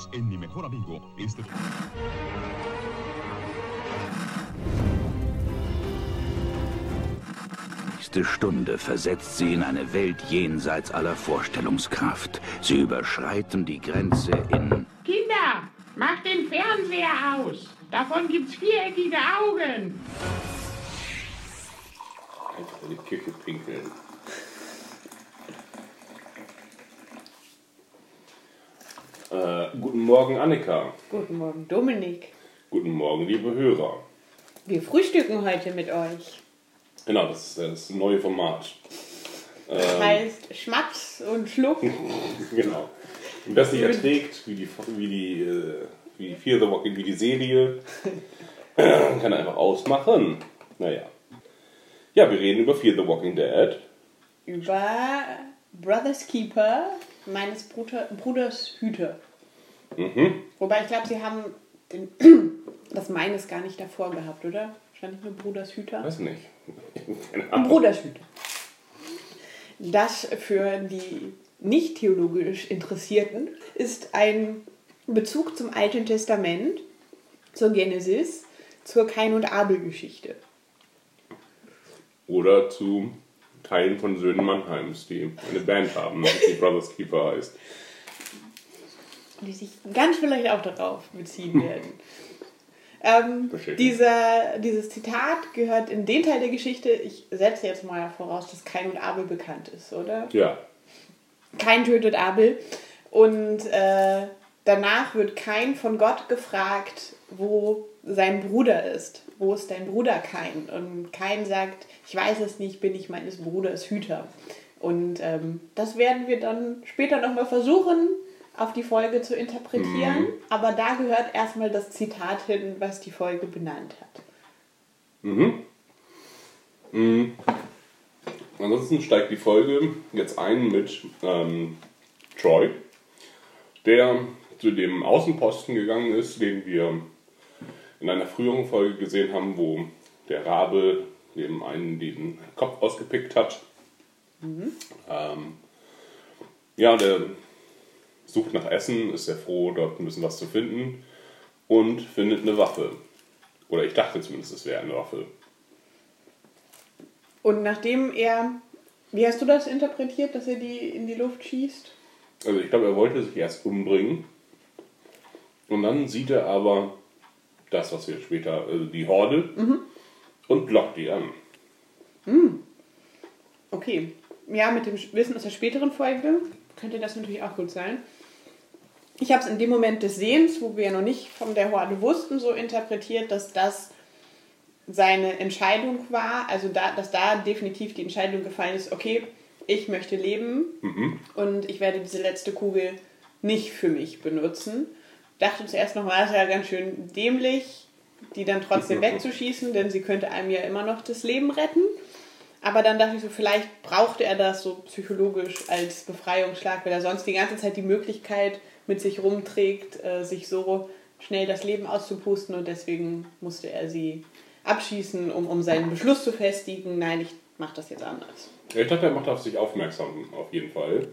Unidos en Mi Mejor Amigo. Este... nächste Stunde versetzt sie in eine Welt jenseits aller Vorstellungskraft. Sie überschreiten die Grenze in... Kinder, macht den Fernseher aus. Davon gibt's viereckige Augen. Einfach in die Küche pinkeln. Äh, guten Morgen, Annika. Guten Morgen, Dominik. Guten Morgen, liebe Hörer. Wir frühstücken heute mit euch. Genau, das ist das neue Format. Das Ähm, heißt Schmaps und Schluck. genau. Und es nicht erträgt, wie die, wie die, äh, wie Fear the Walking, wie die Serie, kann einfach ausmachen. Naja. Ja, wir reden über Fear the Walking Dead. über Brothers Keeper, meines Bruder, Bruders Hüter. Mhm. Wobei ich glaube, sie haben den, das meines gar nicht davor gehabt, oder? Wahrscheinlich nur Bruders Hüter. Weiß nicht. Bruders Hüter. Das für die nicht theologisch Interessierten ist ein Bezug zum Alten Testament, zur Genesis, zur Kain- und Abel-Geschichte. Oder zu Teilen von Söhnen Mannheims, die eine Band haben, die Brothers Keeper heißt. die sich ganz vielleicht auch darauf beziehen werden. Ähm, dieser, dieses Zitat gehört in den Teil der Geschichte, ich setze jetzt mal voraus, dass Kain und Abel bekannt ist, oder? Ja. Kain tötet Abel und äh, danach wird Kain von Gott gefragt, wo sein Bruder ist. Wo ist dein Bruder Kain? Und Kain sagt, ich weiß es nicht, bin ich meines Bruders Hüter. Und ähm, das werden wir dann später nochmal versuchen, auf die Folge zu interpretieren. Aber da gehört erstmal das Zitat hin, was die Folge benannt hat. Ansonsten steigt die Folge jetzt ein mit ähm, Troy, der zu dem Außenposten gegangen ist, den wir in einer früheren Folge gesehen haben, wo der Rabe dem einen den Kopf ausgepickt hat. Ähm, ja, der sucht nach Essen, ist sehr froh, dort ein bisschen was zu finden und findet eine Waffe. Oder ich dachte zumindest, es wäre eine Waffe. Und nachdem er, wie hast du das interpretiert, dass er die in die Luft schießt? Also ich glaube, er wollte sich erst umbringen. Und dann sieht er aber das, was wir später, also die Horde, und blockt die an. Okay. Ja, mit dem Wissen aus der späteren Folge könnte das natürlich auch gut sein. Ich habe es in dem Moment des Sehens, wo wir ja noch nicht von der Horde wussten, so interpretiert, dass das seine Entscheidung war. Also, da, dass da definitiv die Entscheidung gefallen ist, okay, ich möchte leben und ich werde diese letzte Kugel nicht für mich benutzen. Dachte zuerst noch, war es ja ganz schön dämlich, die dann trotzdem wegzuschießen, denn sie könnte einem ja immer noch das Leben retten. Aber dann dachte ich so, vielleicht brauchte er das so psychologisch als Befreiungsschlag, weil er sonst die ganze Zeit die Möglichkeit mit sich rumträgt, äh, sich so schnell das Leben auszupusten und deswegen musste er sie abschießen, um, um seinen Beschluss zu festigen. Nein, ich mache das jetzt anders. Ich dachte, er macht auf sich aufmerksam, auf jeden Fall.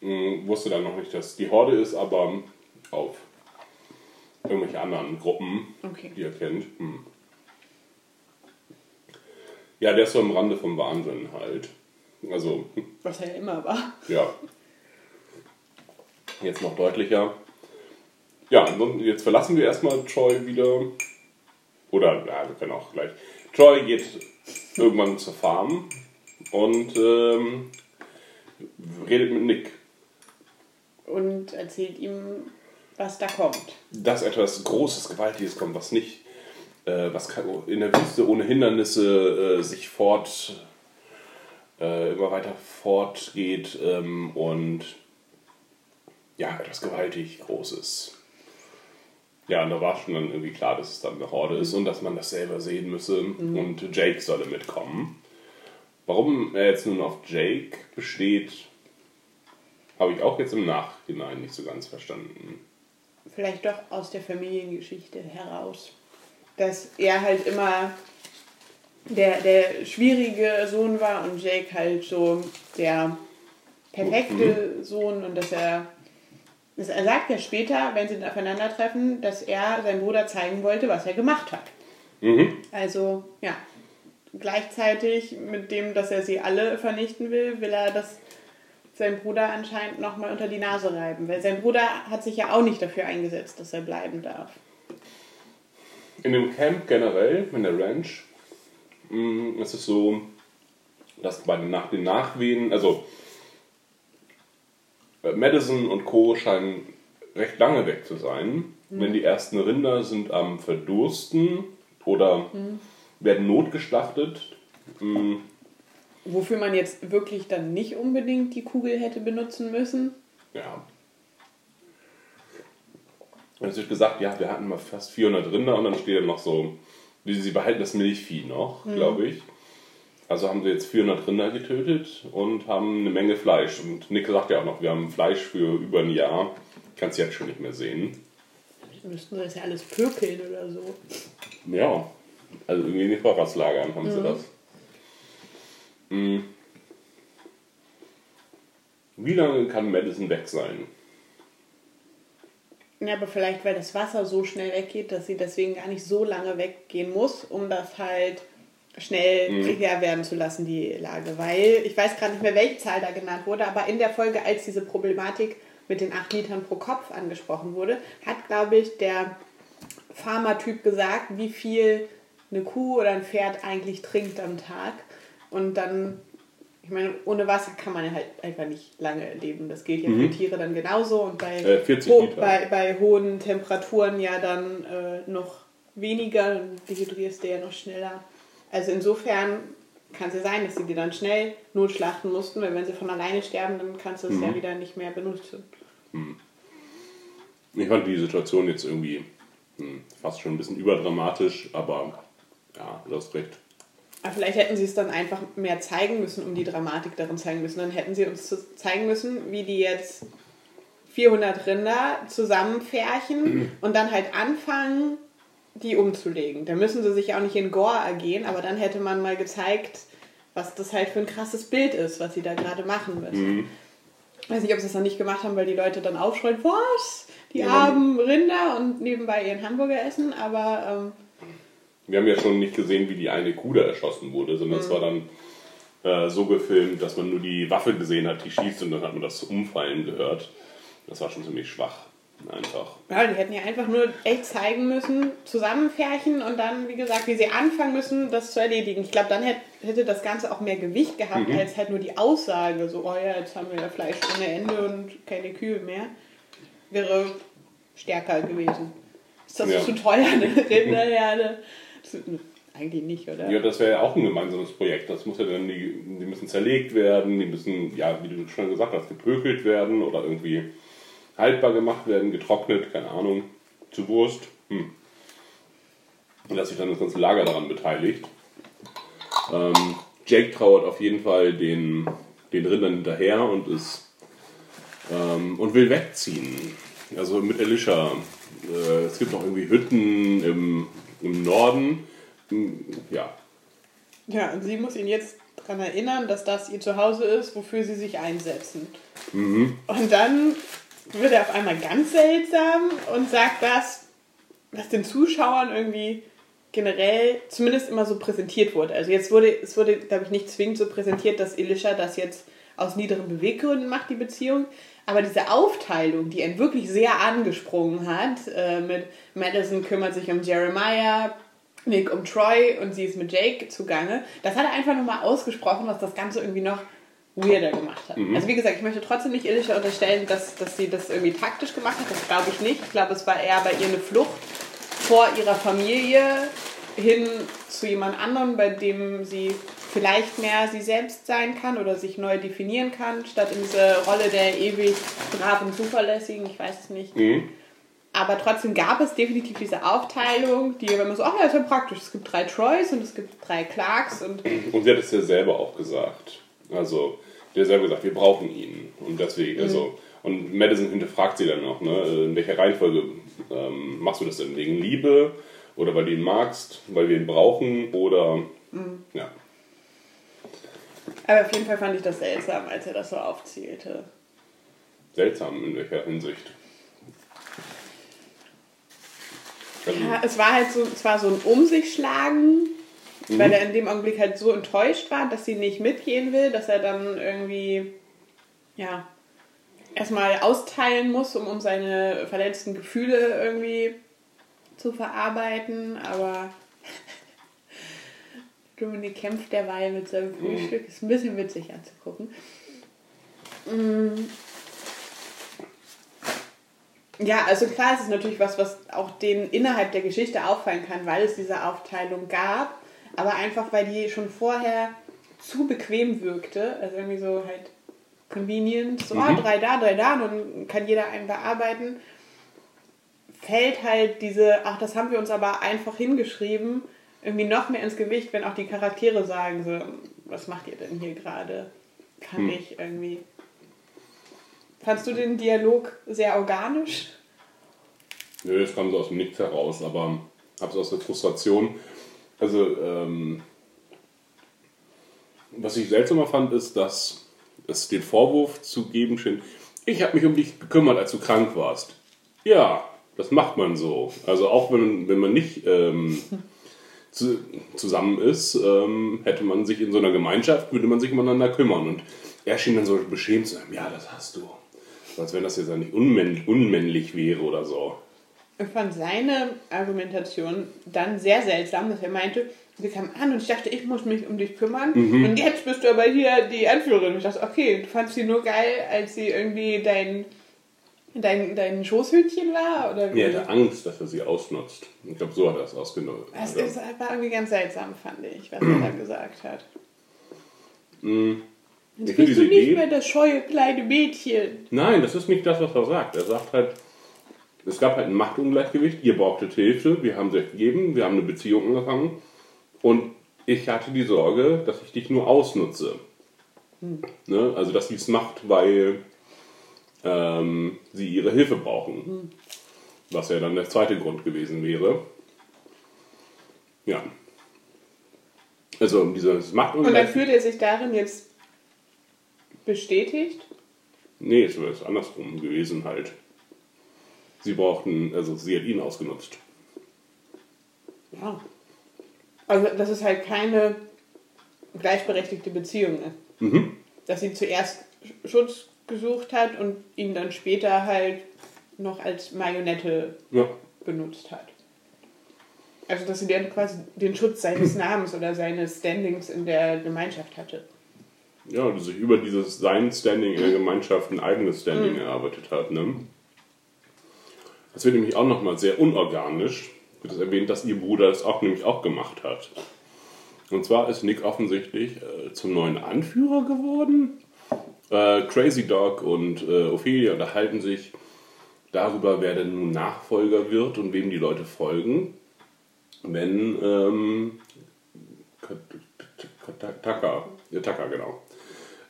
Hm, wusste dann noch nicht, dass die Horde ist, aber auf irgendwelche anderen Gruppen, Okay. die er kennt. Hm. Ja, der ist so am Rande vom Wahnsinn halt. Also, Was er ja immer war. Ja. Jetzt noch deutlicher. Ja, jetzt verlassen wir erstmal Troy wieder. Oder, ja, wir können auch gleich. Troy geht irgendwann zur Farm und ähm, redet mit Nick. Und erzählt ihm, was da kommt. Dass etwas Großes, Gewaltiges kommt, was nicht, äh, was kann, in der Wüste ohne Hindernisse äh, sich fort, äh, immer weiter fortgeht ähm, und ja, etwas gewaltig Großes. Ja, und da war schon dann irgendwie klar, dass es dann eine Horde ist und dass man das selber sehen müsse und Jake solle mitkommen. Warum er jetzt nun auf Jake besteht, habe ich auch jetzt im Nachhinein nicht so ganz verstanden. Vielleicht doch aus der Familiengeschichte heraus. Dass er halt immer der, der schwierige Sohn war und Jake halt so der perfekte Sohn und dass er Das- Er sagt ja später, wenn sie aufeinandertreffen, dass er seinem Bruder zeigen wollte, was er gemacht hat. Mhm. Also, ja. Gleichzeitig mit dem, dass er sie alle vernichten will, will er das sein Bruder anscheinend nochmal unter die Nase reiben. Weil sein Bruder hat sich ja auch nicht dafür eingesetzt, dass er bleiben darf. In dem Camp generell, in der Ranch, mh, ist es so, dass bei den, nach den Nachwehen, also äh, Madison und Co. scheinen recht lange weg zu sein. Denn die ersten Rinder sind am Verdursten oder werden notgeschlachtet. Wofür man jetzt wirklich dann nicht unbedingt die Kugel hätte benutzen müssen. Ja. Und es wird gesagt, ja, wir hatten mal fast 400 Rinder und dann steht dann noch so, wie sie behalten das Milchvieh noch, glaube ich. Also haben sie jetzt 400 Rinder getötet und haben eine Menge Fleisch. Und Nick sagt ja auch noch, wir haben Fleisch für über ein Jahr. Kannst jetzt schon nicht mehr sehen. Müssten sie das ja alles pökeln oder so. Ja, also irgendwie in den Vorratslagern haben sie das. Hm. Wie lange kann Madison weg sein? Ja, aber vielleicht, weil das Wasser so schnell weggeht, dass sie deswegen gar nicht so lange weggehen muss, um das halt schnell prekär werden zu lassen, die Lage. Weil, ich weiß gerade nicht mehr, welche Zahl da genannt wurde, aber in der Folge, als diese Problematik mit den 8 Litern pro Kopf angesprochen wurde, hat, glaube ich, der Pharmatyp gesagt, wie viel eine Kuh oder ein Pferd eigentlich trinkt am Tag. Und dann, ich meine, ohne Wasser kann man ja halt einfach nicht lange leben. Das gilt ja für Tiere dann genauso. Und bei, Äh, 40 ho bei, bei hohen Temperaturen ja dann äh, noch weniger, dann dehydrierst du ja noch schneller. Also insofern kann es ja sein, dass sie die dann schnell notschlachten mussten, weil wenn sie von alleine sterben, dann kannst du es ja wieder nicht mehr benutzen. Ich fand die Situation jetzt irgendwie hm, fast schon ein bisschen überdramatisch, aber ja, du hast recht. Aber vielleicht hätten sie es dann einfach mehr zeigen müssen, um die Dramatik darin zeigen müssen. Dann hätten sie uns zeigen müssen, wie die jetzt 400 Rinder zusammenfärchen und dann halt anfangen, die umzulegen. Da müssen sie sich auch nicht in Gore ergehen, aber dann hätte man mal gezeigt, was das halt für ein krasses Bild ist, was sie da gerade machen müssen. Ich weiß nicht, ob sie es dann nicht gemacht haben, weil die Leute dann aufschreien, was? Die Ja, armen Rinder und nebenbei ihren Hamburger essen, aber ähm, Wir haben ja schon nicht gesehen, wie die eine Kuh da erschossen wurde, sondern es war dann äh, so gefilmt, dass man nur die Waffe gesehen hat, die schießt und dann hat man das Umfallen gehört. Das war schon ziemlich schwach. Einfach. Ja, die hätten ja einfach nur echt zeigen müssen, zusammenfärchen und dann, wie gesagt, wie sie anfangen müssen, das zu erledigen. Ich glaube, dann hätte, hätte das Ganze auch mehr Gewicht gehabt, als halt nur die Aussage, so, oh ja, jetzt haben wir ja Fleisch ohne Ende und keine Kühe mehr. Wäre stärker gewesen. Ist das Ja. zu teuer, eine Rinderherde? Eigentlich nicht, oder? Ja, das wäre ja auch ein gemeinsames Projekt. Das muss ja dann, die, die müssen zerlegt werden, die müssen, ja, wie du schon gesagt hast, gepökelt werden oder irgendwie haltbar gemacht werden, getrocknet, keine Ahnung, zu Wurst. Hm. Und dass sich dann das ganze Lager daran beteiligt. Ähm, Jake trauert auf jeden Fall den, den Rindern hinterher und ist ähm, und will wegziehen. Also mit Elisha. Äh, es gibt auch irgendwie Hütten im, im Norden. Ja, Ja, und sie muss ihn jetzt daran erinnern, dass das ihr Zuhause ist, wofür sie sich einsetzen. Und dann wird er auf einmal ganz seltsam und sagt das, was den Zuschauern irgendwie generell zumindest immer so präsentiert wurde. Also jetzt wurde, es wurde, glaube ich, nicht zwingend so präsentiert, dass Elisha das jetzt aus niederen Beweggründen macht, die Beziehung. Aber diese Aufteilung, die ihn wirklich sehr angesprungen hat, äh, mit Madison kümmert sich um Jeremiah, Nick um Troy und sie ist mit Jake zugange, das hat er einfach nochmal ausgesprochen, was das Ganze irgendwie noch weirder gemacht hat. Also wie gesagt, ich möchte trotzdem nicht Elisha unterstellen, dass, dass sie das irgendwie taktisch gemacht hat. Das glaube ich nicht. Ich glaube, es war eher bei ihr eine Flucht vor ihrer Familie hin zu jemand anderem, bei dem sie vielleicht mehr sie selbst sein kann oder sich neu definieren kann, statt in diese Rolle der ewig braven, zuverlässigen, ich weiß es nicht. Aber trotzdem gab es definitiv diese Aufteilung, die, wenn man so, ach ja, ist ja praktisch, es gibt drei Troys und es gibt drei Clarks und Und sie hat es ja selber auch gesagt. Also, sie hat selber gesagt, wir brauchen ihn. Und deswegen, also, und Madison hinterfragt sie dann noch, ne, in welcher Reihenfolge ähm, machst du das denn? Wegen Liebe oder weil du ihn magst, weil wir ihn brauchen oder, ja. Aber auf jeden Fall fand ich das seltsam, als er das so aufzählte. Seltsam in welcher Hinsicht? Also ja, es war halt so, es war so ein Um sich schlagen, mhm. weil er in dem Augenblick halt so enttäuscht war, dass sie nicht mitgehen will, dass er dann irgendwie, ja, erstmal austeilen muss, um, um seine verletzten Gefühle irgendwie zu verarbeiten, aber Dominik kämpft derweil mit seinem Frühstück, ist ein bisschen witzig anzugucken. Mm. Ja, also klar, es ist natürlich was, was auch denen innerhalb der Geschichte auffallen kann, weil es diese Aufteilung gab, aber einfach, weil die schon vorher zu bequem wirkte, also irgendwie so halt convenient, so ah, drei da, drei da, dann kann jeder einen bearbeiten, fällt halt diese, ach, das haben wir uns aber einfach hingeschrieben, irgendwie noch mehr ins Gewicht, wenn auch die Charaktere sagen so, was macht ihr denn hier gerade? Kann ich irgendwie. Fandst du den Dialog sehr organisch? Nö, das kam so aus dem Nichts heraus, aber habe es aus der Frustration. Also, ähm, was ich seltsamer fand, ist, dass es den Vorwurf zu geben schien, ich habe mich um dich gekümmert, als du krank warst. Ja, das macht man so. Also auch wenn, wenn man nicht ähm, zu, zusammen ist, ähm, hätte man sich in so einer Gemeinschaft, würde man sich umeinander kümmern. Und er schien dann so beschämt zu sein, ja, das hast du. Als wenn das jetzt ja nicht unmännlich, wäre oder so. Ich fand seine Argumentation dann sehr seltsam, dass er meinte, wir kamen an und ich dachte, ich muss mich um dich kümmern. Und jetzt bist du aber hier die Anführerin. Ich dachte, okay, du fandst sie nur geil, als sie irgendwie dein, dein, dein Schoßhütchen war? Oder wie? Er hatte Angst, dass er sie ausnutzt. Ich glaube, so hat er es ausgenutzt. Das ist, war irgendwie ganz seltsam, fand ich, was er da gesagt hat. Jetzt Ich bist du nicht Idee. mehr das scheue kleine Mädchen. Nein, das ist nicht das, was er sagt. Er sagt halt, es gab halt ein Machtungleichgewicht, ihr brauchtet Hilfe, wir haben sie gegeben, wir haben eine Beziehung angefangen und ich hatte die Sorge, dass ich dich nur ausnutze. Ne? Also, dass sie es macht, weil ähm, sie ihre Hilfe brauchen. Was ja dann der zweite Grund gewesen wäre. Ja. Also, dieses Und dann Machtungleichgewicht. fühlt er sich darin jetzt bestätigt. Nee, es wäre andersrum gewesen halt. Sie brauchten, also sie hat ihn ausgenutzt. Ja. Also, dass es halt keine gleichberechtigte Beziehung ist. Dass sie zuerst Schutz gesucht hat und ihn dann später halt noch als Marionette Ja. benutzt hat. Also, dass sie dann quasi den Schutz seines Namens oder seines Standings in der Gemeinschaft hatte. Ja, die sich über dieses sein Standing in der Gemeinschaft ein eigenes Standing erarbeitet hat. Ne? Das wird nämlich auch nochmal sehr unorganisch. Wird es erwähnt, dass ihr Bruder das auch nämlich auch gemacht hat. Und zwar ist Nick offensichtlich äh, zum neuen Anführer geworden. Äh, Crazy Dog und äh, Ophelia unterhalten sich darüber, wer denn nun Nachfolger wird und wem die Leute folgen, wenn ähm, Taka, ja, Taka, genau.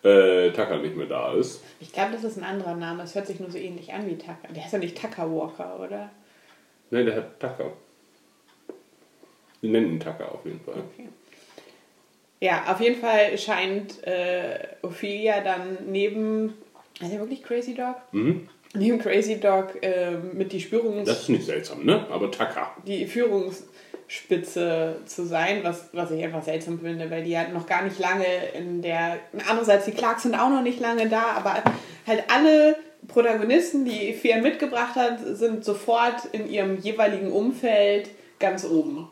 Äh, Taka nicht mehr da ist. Ich glaube, das ist ein anderer Name. Es hört sich nur so ähnlich an wie Tucker. Der ist ja nicht Tucker Walker, oder? Nein, der hat Taka. Wir nennen ihn Taka auf jeden Fall. Okay. Ja, auf jeden Fall scheint äh, Ophelia dann neben. Ist er wirklich Crazy Dog? Mhm. Neben Crazy Dog äh, mit die Spürungs Das ist nicht seltsam, ne? Aber Taka. die Führungsspitze zu sein, was, was ich einfach seltsam finde, weil die ja noch gar nicht lange in der. Andererseits, die Clarks sind auch noch nicht lange da, aber halt alle Protagonisten, die Fia mitgebracht hat, sind sofort in ihrem jeweiligen Umfeld ganz oben.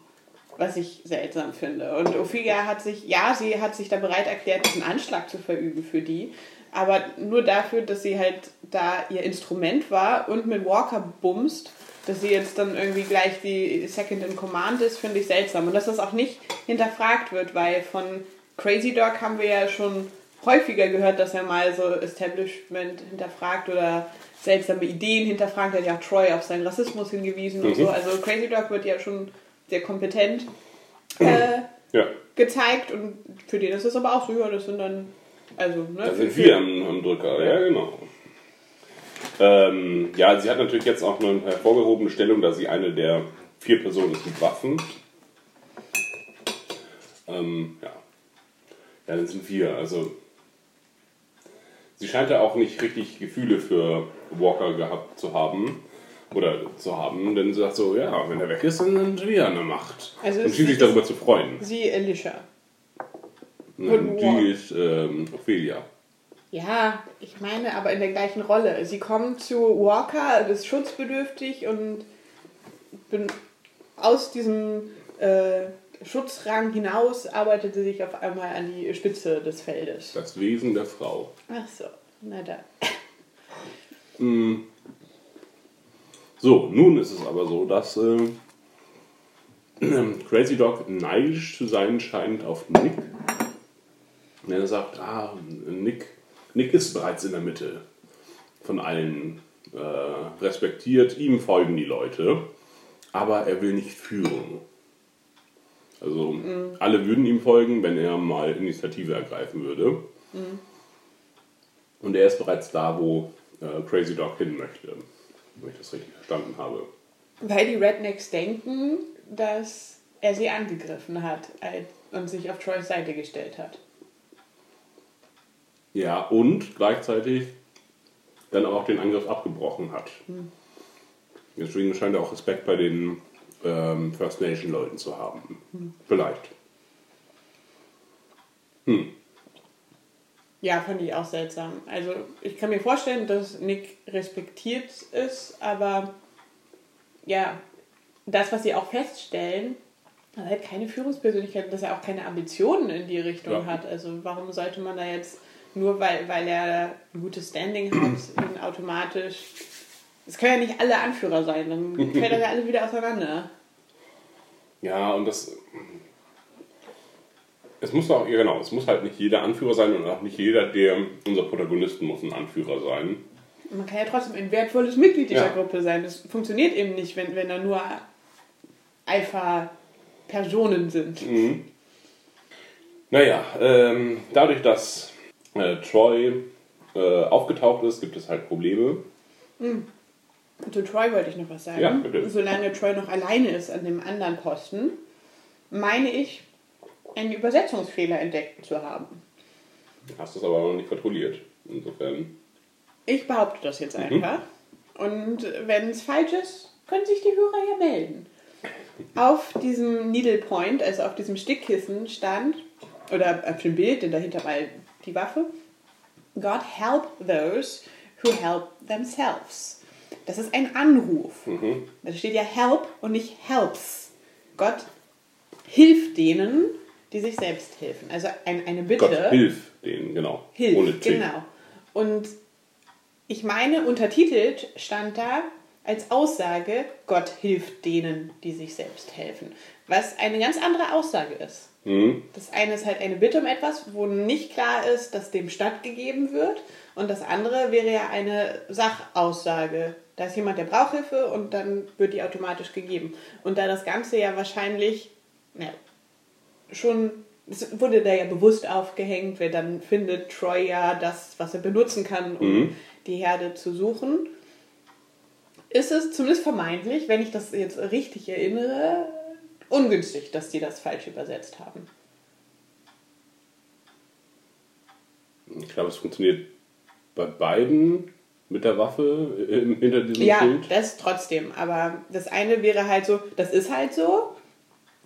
Was ich seltsam finde. Und Ophelia hat sich, ja, sie hat sich da bereit erklärt, diesen Anschlag zu verüben für die, aber nur dafür, dass sie halt da ihr Instrument war und mit Walker bumst, dass sie jetzt dann irgendwie gleich die Second in Command ist, finde ich seltsam. Und dass das auch nicht hinterfragt wird, weil von Crazy Dog haben wir ja schon häufiger gehört, dass er mal so Establishment hinterfragt oder seltsame Ideen hinterfragt. Er hat ja auch Troy auf seinen Rassismus hingewiesen und so. Also Crazy Dog wird ja schon sehr kompetent äh, Ja. gezeigt und für den ist es aber auch so, ja, das sind dann, also, ne? Da sind wir am, am Drücker, ja, genau. Ähm, ja, sie hat natürlich jetzt auch eine hervorgehobene Stellung, da sie eine der vier Personen ist mit Waffen. Ähm, ja. Ja, dann sind wir. Also, sie scheint ja auch nicht richtig Gefühle für Walker gehabt zu haben. Oder zu haben, denn sie sagt so, ja, wenn er weg ist, dann sind wir an der Macht. Also und schließlich ist- darüber zu freuen. Sie, Alicia. Nein, die ist ähm, Ophelia. Ja, ich meine, aber in der gleichen Rolle. Sie kommt zu Walker, ist schutzbedürftig und bin aus diesem äh, Schutzrang hinaus arbeitet sie sich auf einmal an die Spitze des Feldes. Das Wesen der Frau. Ach so, na da. So, nun ist es aber so, dass äh, Crazy Dog neidisch zu sein scheint auf Nick. Er sagt, ah, Nick, Nick ist bereits in der Mitte von allen äh, respektiert, ihm folgen die Leute, aber er will nicht führen. Also alle würden ihm folgen, wenn er mal Initiative ergreifen würde. Und er ist bereits da, wo äh, Crazy Dog hin möchte, wenn ich das richtig verstanden habe. Weil die Rednecks denken, dass er sie angegriffen hat und sich auf Troys Seite gestellt hat. Ja, und gleichzeitig dann auch den Angriff abgebrochen hat. Deswegen scheint er auch Respekt bei den ähm, First Nation Leuten zu haben. Vielleicht. Ja, fand ich auch seltsam. Also ich kann mir vorstellen, dass Nick respektiert ist, aber ja, das, was sie auch feststellen, er hat keine Führungspersönlichkeit, dass er auch keine Ambitionen in die Richtung Ja. hat. Also warum sollte man da jetzt, nur weil, weil er ein gutes Standing hat, ihn automatisch... Es können ja nicht alle Anführer sein, dann fällt er ja alle wieder auseinander. Ja, und das. Es muss auch, ja genau, es muss halt nicht jeder Anführer sein und auch nicht jeder, der unser Protagonisten muss ein Anführer sein. Man kann ja trotzdem ein wertvolles Mitglied dieser Ja. Gruppe sein. Das funktioniert eben nicht, wenn, wenn da nur Alpha-Personen sind. Naja, ähm, dadurch, dass äh, Troy äh, aufgetaucht ist, gibt es halt Probleme. Zu Troy wollte ich noch was sagen. Ja, bitte. Solange Troy noch alleine ist an dem anderen Posten, meine ich, einen Übersetzungsfehler entdeckt zu haben. Hast es aber noch nicht kontrolliert. Insofern. Ich behaupte das jetzt Mhm. einfach. Und wenn es falsch ist, können sich die Hörer ja melden. Auf diesem Needle Point, also auf diesem Stickkissen stand, oder auf dem Bild, denn dahinter war die Waffe, God help those who help themselves. Das ist ein Anruf. Mhm. Da steht ja help und nicht helps. Gott hilft denen, die sich selbst helfen. Also ein, eine Bitte. Gott, hilf denen, genau. Hilf, Ohne T. genau. Und ich meine, untertitelt stand da als Aussage, Gott hilft denen, die sich selbst helfen. Was eine ganz andere Aussage ist. Mhm. Das eine ist halt eine Bitte um etwas, wo nicht klar ist, dass dem stattgegeben wird. Und das andere wäre ja eine Sachaussage. Da ist jemand, der braucht Hilfe und dann wird die automatisch gegeben. Und da das Ganze ja wahrscheinlich ja, schon, es wurde da ja bewusst aufgehängt, wer dann findet Troy ja das, was er benutzen kann, um die Herde zu suchen. Ist es zumindest vermeintlich, wenn ich das jetzt richtig erinnere, ungünstig, dass die das falsch übersetzt haben. Ich glaube, es funktioniert bei beiden mit der Waffe äh, hinter diesem Ja, Schild. das trotzdem. Aber das eine wäre halt so, das ist halt so.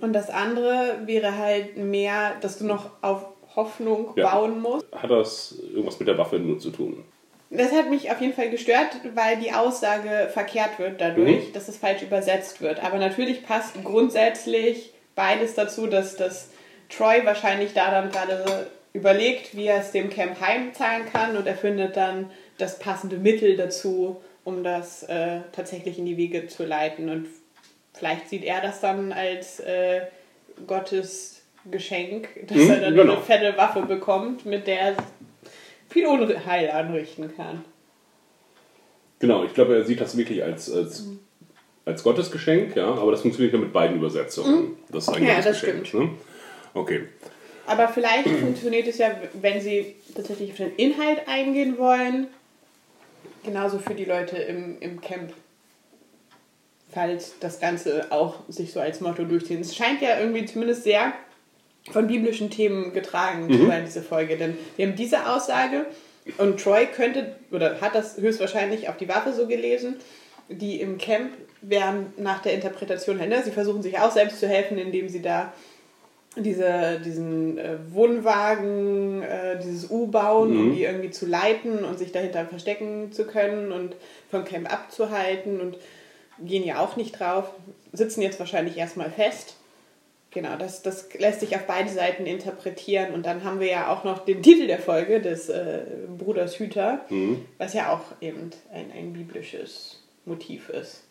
Und das andere wäre halt mehr, dass du noch auf Hoffnung Ja. bauen musst. Hat das irgendwas mit der Waffe nur zu tun? Das hat mich auf jeden Fall gestört, weil die Aussage verkehrt wird dadurch, dass es falsch übersetzt wird. Aber natürlich passt grundsätzlich beides dazu, dass das Troy wahrscheinlich da dann gerade überlegt, wie er es dem Camp heimzahlen kann und er findet dann das passende Mittel dazu, um das äh, tatsächlich in die Wege zu leiten. Und vielleicht sieht er das dann als äh, Gottes Geschenk, dass Mhm, er dann genau. eine fette Waffe bekommt, mit der er viel Unheil anrichten kann. Genau, ich glaube, er sieht das wirklich als, als, als Gottesgeschenk, ja, aber das funktioniert ja mit beiden Übersetzungen. Das ist ein Mhm. Ja, das Gottesgeschenk. Ne? Okay. Aber vielleicht funktioniert es ja, wenn sie tatsächlich auf den Inhalt eingehen wollen, genauso für die Leute im, im Camp. Falls das Ganze auch sich so als Motto durchziehen. Es scheint ja irgendwie zumindest sehr von biblischen Themen getragen zu sein, diese Folge. Denn wir haben diese Aussage und Troy könnte oder hat das höchstwahrscheinlich auf die Waffe so gelesen. die im Camp während nach der Interpretation, ne, sie versuchen sich auch selbst zu helfen, indem sie da diese, diesen äh, Wohnwagen, äh, dieses U bauen, um die irgendwie zu leiten und sich dahinter verstecken zu können und vom Camp abzuhalten und gehen ja auch nicht drauf, sitzen jetzt wahrscheinlich erstmal fest. Genau, das, das lässt sich auf beide Seiten interpretieren und dann haben wir ja auch noch den Titel der Folge des äh, Bruders Hüter, was ja auch eben ein, ein biblisches Motiv ist.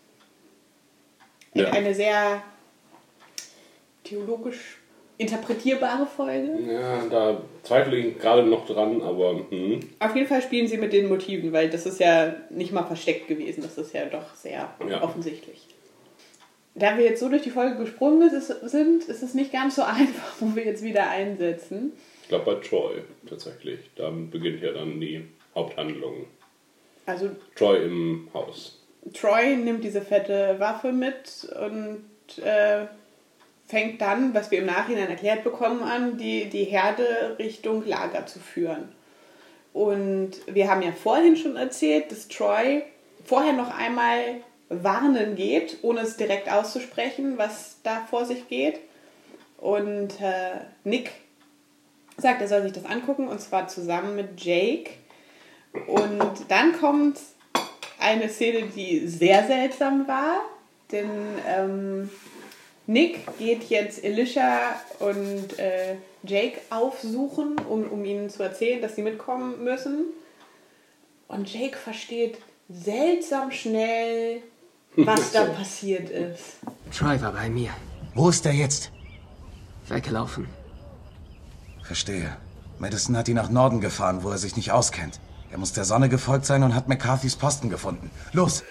Ja. Eine sehr theologisch interpretierbare Folge. Ja, da zweifle ich gerade noch dran, aber hm. Auf jeden Fall spielen sie mit den Motiven, weil das ist ja nicht mal versteckt gewesen. Das ist ja doch sehr Ja. offensichtlich. Da wir jetzt so durch die Folge gesprungen sind, ist es nicht ganz so einfach, wo wir jetzt wieder einsetzen. ich glaube bei Troy tatsächlich. Da beginnt ja dann die Haupthandlung. Also Troy im Haus. Troy nimmt diese fette Waffe mit und äh, fängt dann, was wir im Nachhinein erklärt bekommen, an, die, die Herde Richtung Lager zu führen. Und wir haben ja vorhin schon erzählt, dass Troy vorher noch einmal warnen geht, ohne es direkt auszusprechen, was da vor sich geht. Und äh, Nick sagt, er soll sich das angucken, und zwar zusammen mit Jake. Und dann kommt eine Szene, die sehr seltsam war, denn ähm, Nick geht jetzt Elisha und äh, Jake aufsuchen, um, um ihnen zu erzählen, dass sie mitkommen müssen. Und Jake versteht seltsam schnell, was da passiert ist. Troy war bei mir. Wo ist er jetzt? Weggelaufen. Verstehe. Madison hat ihn nach Norden gefahren, wo er sich nicht auskennt. Er muss der Sonne gefolgt sein und hat McCarthys Posten gefunden. Los!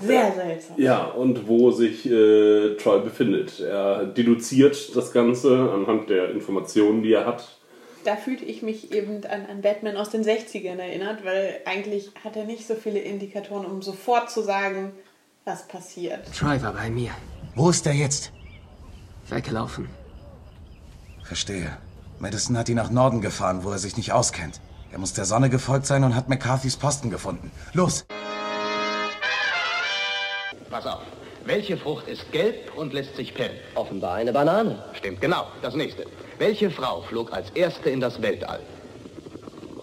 Sehr seltsam. Ja, und wo sich äh, Troy befindet. Er deduziert das Ganze anhand der Informationen, die er hat. Da fühlte ich mich eben an, an Batman aus den 60ern erinnert, weil eigentlich hat er nicht so viele Indikatoren, um sofort zu sagen, was passiert. Troy war bei mir. Wo ist er jetzt? Weggelaufen. Verstehe. Madison hat ihn nach Norden gefahren, wo er sich nicht auskennt. Er muss der Sonne gefolgt sein und hat McCarthys Posten gefunden. Los! Pass auf. Welche Frucht ist gelb und lässt sich pellen? Offenbar eine Banane. Stimmt genau. Das nächste. Welche Frau flog als erste in das Weltall?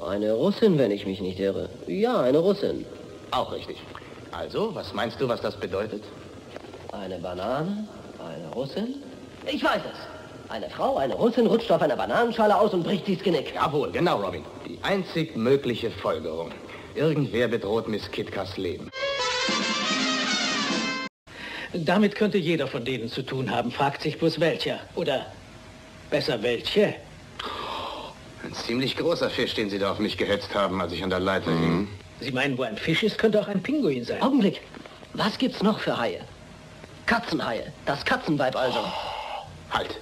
Eine Russin, wenn ich mich nicht irre. Ja, eine Russin. Auch richtig. Also, was meinst du, was das bedeutet? Eine Banane, eine Russin. Ich weiß es. Eine Frau, eine Russin, rutscht auf einer Bananenschale aus und bricht dies Genick. Jawohl, genau, Robin. Die einzig mögliche Folgerung. Irgendwer bedroht Miss Kitkas Leben. Damit könnte jeder von denen zu tun haben, fragt sich bloß welcher. Oder besser welche. Ein ziemlich großer Fisch, den Sie da auf mich gehetzt haben, als ich an der Leiter hing. Sie meinen, wo ein Fisch ist, könnte auch ein Pinguin sein. Augenblick. Was gibt's noch für Haie? Katzenhaie. Das Katzenweib also. Halt.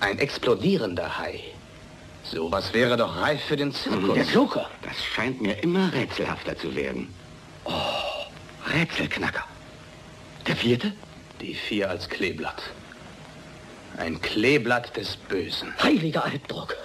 Ein explodierender Hai. Sowas wäre doch reif für den Zirkus. Der Joker. Das scheint mir immer rätselhafter zu werden. Oh, Rätselknacker. Der vierte? Die vier als Kleeblatt. Ein Kleeblatt des Bösen. Heiliger Albdruck.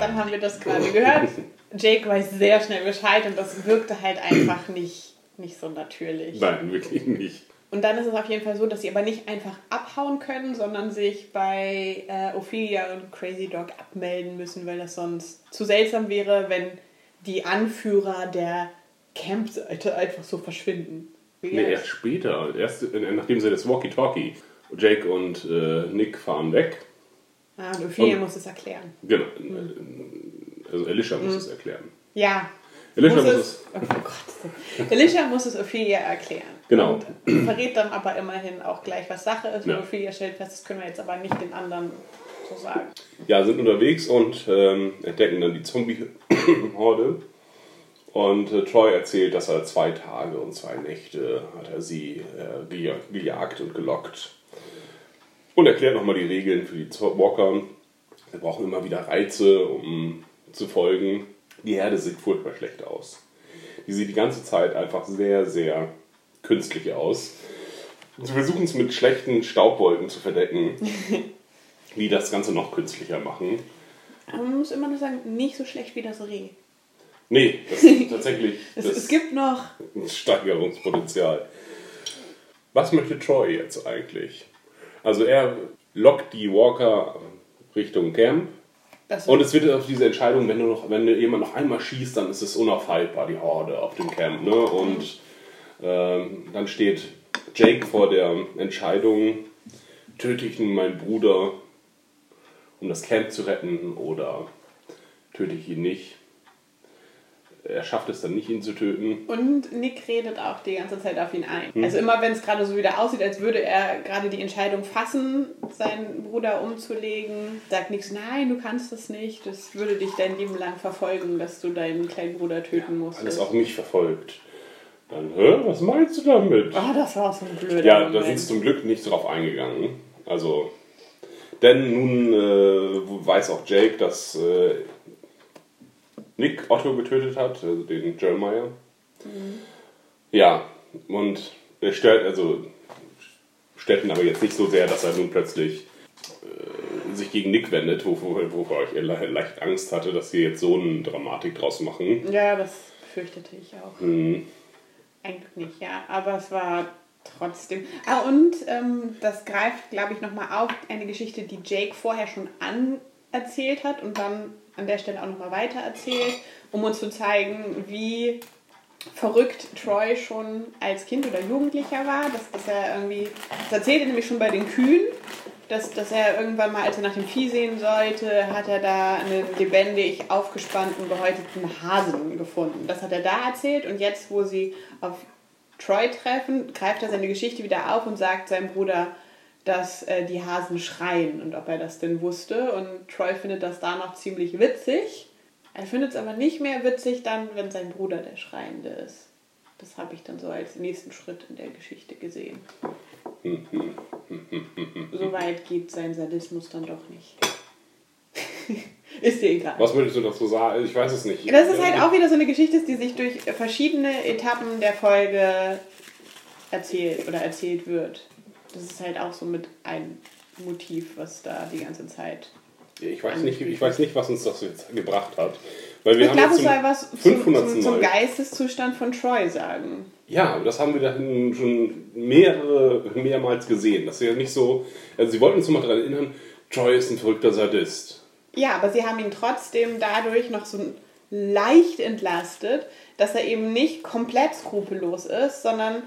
Dann haben wir das gerade gehört. Jake weiß sehr schnell Bescheid und das wirkte halt einfach nicht, nicht so natürlich. Nein, wirklich nicht. Und dann ist es auf jeden Fall so, dass sie aber nicht einfach abhauen können, sondern sich bei äh, Ophelia und Crazy Dog abmelden müssen, weil das sonst zu seltsam wäre, wenn die Anführer der Campseite einfach so verschwinden. Nee, erst später. Erst äh, nachdem sie das Walkie-Talkie. Jake und äh, Nick fahren weg. Ah, und Ophelia Und- muss es erklären. Genau. äh, Also Elisha muss es erklären. Ja. Elisha muss muss es, oh Gott. Elisha muss es Ophelia erklären. Genau. Und verrät dann aber immerhin auch gleich, was Sache ist. Und Ja. Ophelia stellt fest, das können wir jetzt aber nicht den anderen so sagen. Ja, sind unterwegs und ähm, entdecken dann die Zombie-Horde. Und äh, Troy erzählt, dass er zwei Tage und zwei Nächte hat er sie äh, geja- gejagt und gelockt. Und erklärt nochmal die Regeln für die Walker. Wir brauchen immer wieder Reize, um zu folgen. Die Herde sieht furchtbar schlecht aus. Die sieht die ganze Zeit einfach sehr, sehr künstlich aus. Sie versuchen es mit schlechten Staubwolken zu verdecken, die das Ganze noch künstlicher machen. Aber man muss immer noch sagen, nicht so schlecht wie das Reh. Nee, das ist tatsächlich Es, das es gibt noch. Steigerungspotenzial. Was möchte Troy jetzt eigentlich? Also er lockt die Walker Richtung Camp. Und es wird auf diese Entscheidung, wenn du noch, wenn jemand noch einmal schießt, dann ist es unaufhaltbar, die Horde auf dem Camp. Ne? Und ähm, dann steht Jake vor der Entscheidung, töte ich nun meinen Bruder, um das Camp zu retten, oder töte ich ihn nicht. Er schafft es dann nicht, ihn zu töten. Und Nick redet auch die ganze Zeit auf ihn ein. Hm. Also immer wenn es gerade so wieder aussieht, als würde er gerade die Entscheidung fassen, seinen Bruder umzulegen, sagt Nick, nein, du kannst das nicht. Das würde dich dein Leben lang verfolgen, dass du deinen kleinen Bruder töten musst. Alles auch mich verfolgt. Dann, hä, was meinst du damit? Ah, das war so ein blöder Ja, da sind sie zum Glück nicht drauf eingegangen. Also, denn nun äh, weiß auch Jake, dass äh, Nick Otto getötet hat, also den Jeremiah. Ja, und er stellt, also stellt ihn aber jetzt nicht so sehr, dass er nun plötzlich äh, sich gegen Nick wendet, wovor, wovor ich le leicht Angst hatte, dass sie jetzt so eine Dramatik draus machen. Ja, das fürchtete ich auch. Hm. Eigentlich nicht, ja. Aber es war trotzdem. Ah, und ähm, das greift, glaube ich, nochmal auf eine Geschichte, die Jake vorher schon anerzählt hat und dann an der Stelle auch nochmal weiter erzählt, um uns zu zeigen, wie verrückt Troy schon als Kind oder Jugendlicher war. Dass, dass er irgendwie, das erzählt er nämlich schon bei den Kühen, dass, dass er irgendwann mal, als er nach dem Vieh sehen sollte, hat er da einen lebendig aufgespannten, gehäuteten Hasen gefunden. Das hat er da erzählt und jetzt, wo sie auf Troy treffen, greift er seine Geschichte wieder auf und sagt seinem Bruder, dass äh, die Hasen schreien und ob er das denn wusste. Und Troy findet das da noch ziemlich witzig. Er findet es aber nicht mehr witzig dann, wenn sein Bruder der Schreiende ist. Das habe ich dann so als nächsten Schritt in der Geschichte gesehen. So weit geht sein Sadismus dann doch nicht. ist dir egal. Was möchtest du dazu sagen? Ich weiß es nicht. Das ist halt auch wieder so eine Geschichte, die sich durch verschiedene Etappen der Folge erzählt oder erzählt wird. Das ist halt auch so mit ein Motiv, was da die ganze Zeit. Ich weiß, nicht, ich weiß nicht, was uns das jetzt gebracht hat. Weil wir ich glaube, es soll was zum, 500. zum, zum Geisteszustand von Troy sagen. Ja, das haben wir dann schon mehrere, mehrmals gesehen. Das ist ja nicht so. Also, sie wollten uns mal daran erinnern, Troy ist ein verrückter Sadist. Ja, aber sie haben ihn trotzdem dadurch noch so leicht entlastet, dass er eben nicht komplett skrupellos ist, sondern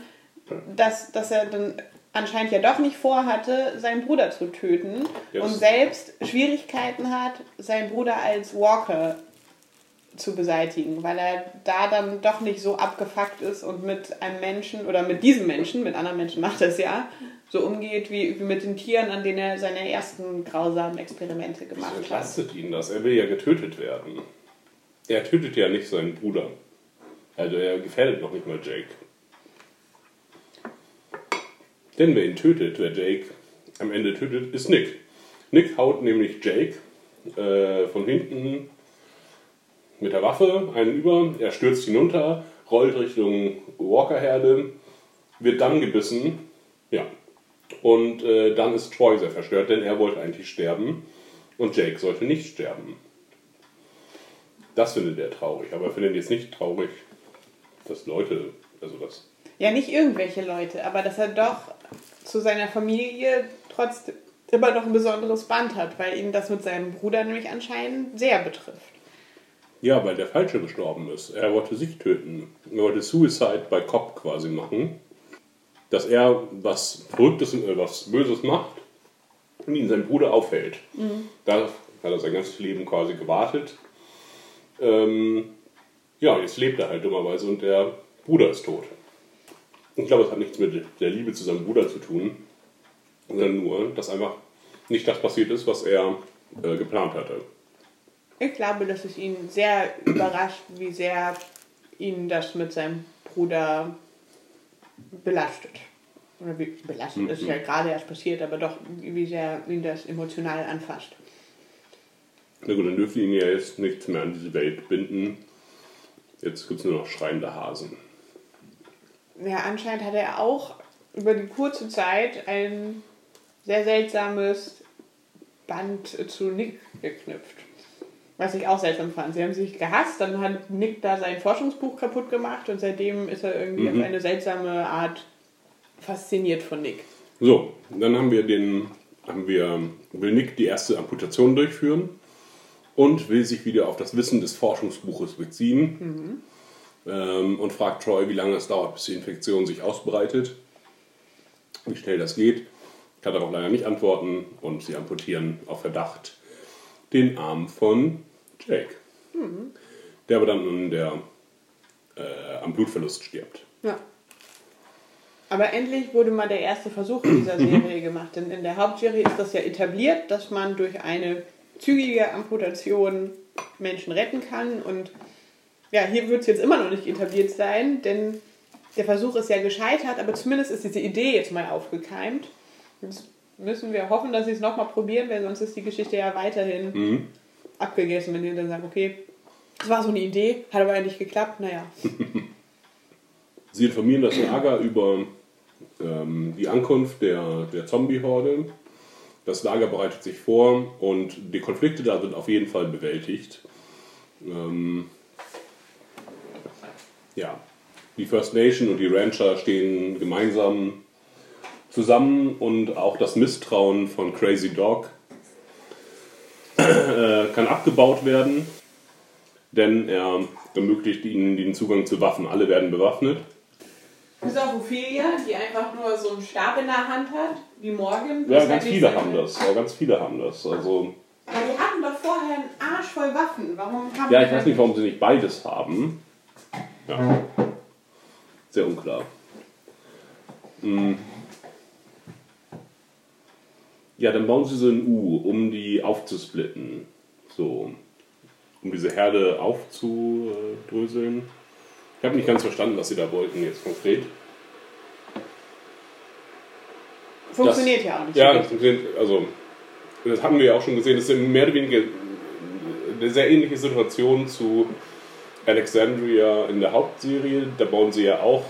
dass, dass er dann anscheinend ja doch nicht vorhatte, seinen Bruder zu töten Ja, und das- selbst Schwierigkeiten hat, seinen Bruder als Walker zu beseitigen, weil er da dann doch nicht so abgefuckt ist und mit einem Menschen oder mit diesem Menschen, mit anderen Menschen macht es ja, so umgeht wie, wie mit den Tieren, an denen er seine ersten grausamen Experimente Das gemacht hat. entlastet ihn das. Er will ja getötet werden. Er tötet ja nicht seinen Bruder. Also, er gefährdet noch nicht mal Jake. Denn wer ihn tötet, wer Jake am Ende tötet, ist Nick. Nick haut nämlich Jake äh, von hinten mit der Waffe einen über. Er stürzt hinunter, rollt Richtung Walker-Herde, wird dann gebissen. Ja. Und äh, dann ist Troy sehr verstört, denn er wollte eigentlich sterben und Jake sollte nicht sterben. Das findet er traurig, aber er findet jetzt nicht traurig, dass Leute, also das Ja, nicht irgendwelche Leute, aber dass er doch zu seiner Familie trotzdem immer noch ein besonderes Band hat, weil ihn das mit seinem Bruder nämlich anscheinend sehr betrifft. Ja, weil der Falsche gestorben ist. Er wollte sich töten. Er wollte Suicide by Cop quasi machen. Dass er was Verrücktes, äh, was Böses macht und ihn sein Bruder aufhält. Mhm. Da hat er sein ganzes Leben quasi gewartet. Ähm, ja, jetzt lebt er halt dummerweise und der Bruder ist tot. Ich glaube, es hat nichts mit der Liebe zu seinem Bruder zu tun, sondern nur, dass einfach nicht das passiert ist, was er äh, geplant hatte. Ich glaube, dass es ihn sehr überrascht, wie sehr ihn das mit seinem Bruder belastet. Oder wie belastet ist Mhm. ja gerade erst passiert, aber doch, wie sehr ihn das emotional anfasst. Na gut, dann dürfte ihn ja jetzt nichts mehr an diese Welt binden. Jetzt gibt es nur noch schreiende Hasen. Ja, anscheinend hat er auch über die kurze Zeit ein sehr seltsames Band zu Nick geknüpft. Was ich auch seltsam fand. Sie haben sich gehasst, dann hat Nick da sein Forschungsbuch kaputt gemacht und seitdem ist er irgendwie Mhm. auf eine seltsame Art fasziniert von Nick. So, dann haben wir den, haben wir, will Nick die erste Amputation durchführen und will sich wieder auf das Wissen des Forschungsbuches beziehen ähm, und fragt Troy, wie lange es dauert, bis die Infektion sich ausbreitet, wie schnell das geht. Kann darauf leider nicht antworten und sie amputieren auf Verdacht den Arm von Jake, Mhm. der aber dann an der, äh, am Blutverlust stirbt. Ja. Aber endlich wurde mal der erste Versuch in dieser Serie gemacht. Denn in der Hauptserie ist das ja etabliert, dass man durch eine zügige Amputation Menschen retten kann. Und ja, hier wird es jetzt immer noch nicht etabliert sein, denn der Versuch ist ja gescheitert, aber zumindest ist diese Idee jetzt mal aufgekeimt. Jetzt müssen wir hoffen, dass sie es nochmal probieren, weil sonst ist die Geschichte ja weiterhin Mhm. abgegessen, wenn die dann sagen, okay, das war so eine Idee, hat aber nicht geklappt, naja. Sie informieren das Lager über ähm, die Ankunft der, der Zombie-Horde. Das Lager bereitet sich vor und die Konflikte da sind auf jeden Fall bewältigt. Ähm, ja, die First Nation und die Rancher stehen gemeinsam zusammen und auch das Misstrauen von Crazy Dog äh, kann abgebaut werden, denn er ermöglicht ihnen den Zugang zu Waffen. Alle werden bewaffnet. Bis auf Ophelia, die einfach nur so einen Stab in der Hand hat, wie Morgan. Ja, ganz viele haben das. Ja, ganz viele haben das. Also, Aber die hatten doch vorher einen Arsch voll Waffen. Warum haben ja, ich weiß nicht, warum sie nicht beides haben. Ja. Sehr unklar. Hm. Ja, dann bauen sie so ein U, um die aufzusplitten. So. Um diese Herde aufzudröseln. Ich habe nicht ganz verstanden, was sie da wollten jetzt konkret. Funktioniert das, ja auch nicht. Ja, das funktioniert, also das haben wir ja auch schon gesehen, das ist mehr oder weniger eine sehr ähnliche Situation zu Alexandria in der Hauptserie. Da bauen sie ja auch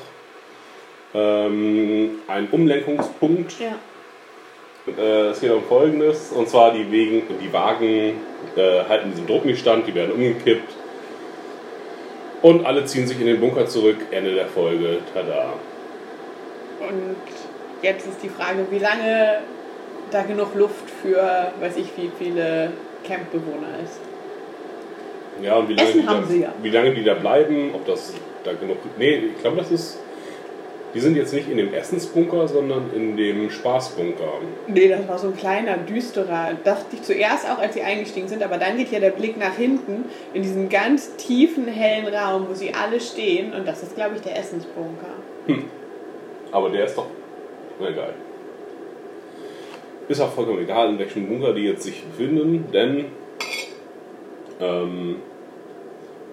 ähm, einen Umlenkungspunkt. Ja. Äh, es geht um Folgendes, und zwar die, Wegen, die Wagen äh, halten diesen Druck nicht stand, die werden umgekippt. Und alle ziehen sich in den Bunker zurück. Ende der Folge. Tada. Und jetzt ist die Frage, wie lange da genug Luft für, weiß ich, wie viele Campbewohner ist. Ja, und wie lange, Essen die haben da, sie ja. wie lange die da bleiben, ob das da genug. Nee, ich glaube, das ist. Die sind jetzt nicht in dem Essensbunker, sondern in dem Spaßbunker. Nee, das war so ein kleiner, düsterer. Dachte ich zuerst auch, als sie eingestiegen sind, aber dann geht ja der Blick nach hinten in diesen ganz tiefen, hellen Raum, wo sie alle stehen. Und das ist, glaube ich, der Essensbunker. Hm. Aber der ist doch. Na egal. Ist auch vollkommen egal, in welchem Bunker die jetzt sich befinden, denn ähm,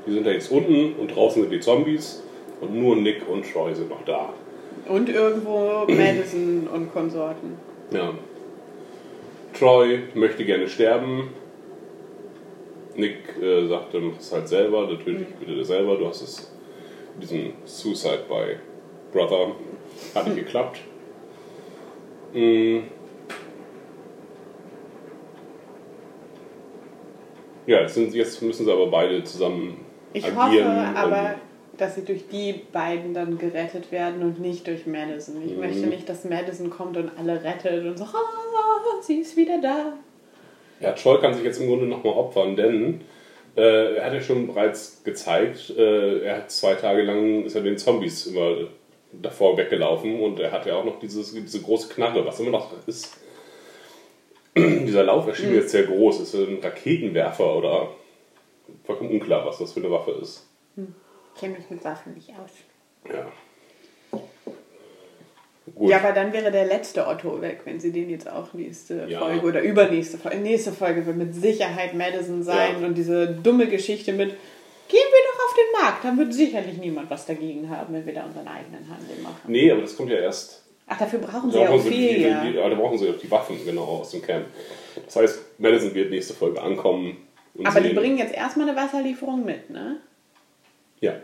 die sind da jetzt unten und draußen sind die Zombies und nur Nick und Troy sind noch da. Und irgendwo Madison und Konsorten. Ja. Troy möchte gerne sterben. Nick äh, sagte, mach es halt selber, natürlich bitte selber. Du hast es mit diesem Suicide by Brother. Hat nicht geklappt. Mm. Ja, jetzt, sind, jetzt müssen sie aber beide zusammen Ich agieren. hoffe aber, dass sie durch die beiden dann gerettet werden und nicht durch Madison. Ich Mhm. möchte nicht, dass Madison kommt und alle rettet und so, ah, sie ist wieder da. Ja, Troy kann sich jetzt im Grunde nochmal opfern, denn äh, er hat ja schon bereits gezeigt, äh, er hat zwei Tage lang ist er den Zombies immer davor weggelaufen und er hat ja auch noch dieses, diese große Knarre, was immer noch ist. Dieser Lauf erschien mir Mhm. jetzt sehr groß. Ist ein Raketenwerfer oder vollkommen unklar, was das für eine Waffe ist. Hm. Ich kenne mich mit Waffen nicht aus. Ja. Gut. Ja, aber dann wäre der letzte Otto weg, wenn sie den jetzt auch nächste Ja. Folge oder übernächste Folge. Nächste Folge wird mit Sicherheit Madison sein Ja. und diese dumme Geschichte mit Gehen wir doch auf den Markt, dann wird sicherlich niemand was dagegen haben, wenn wir da unseren eigenen Handel machen. Nee, aber das kommt ja erst Ach, dafür brauchen sie ja brauchen sie die, Ophelia. die, ja, da brauchen sie auch die Waffen, genau, aus dem Camp. Das heißt, Madison wird nächste Folge ankommen. Aber die bringen jetzt erstmal eine Wasserlieferung mit, ne? Ja.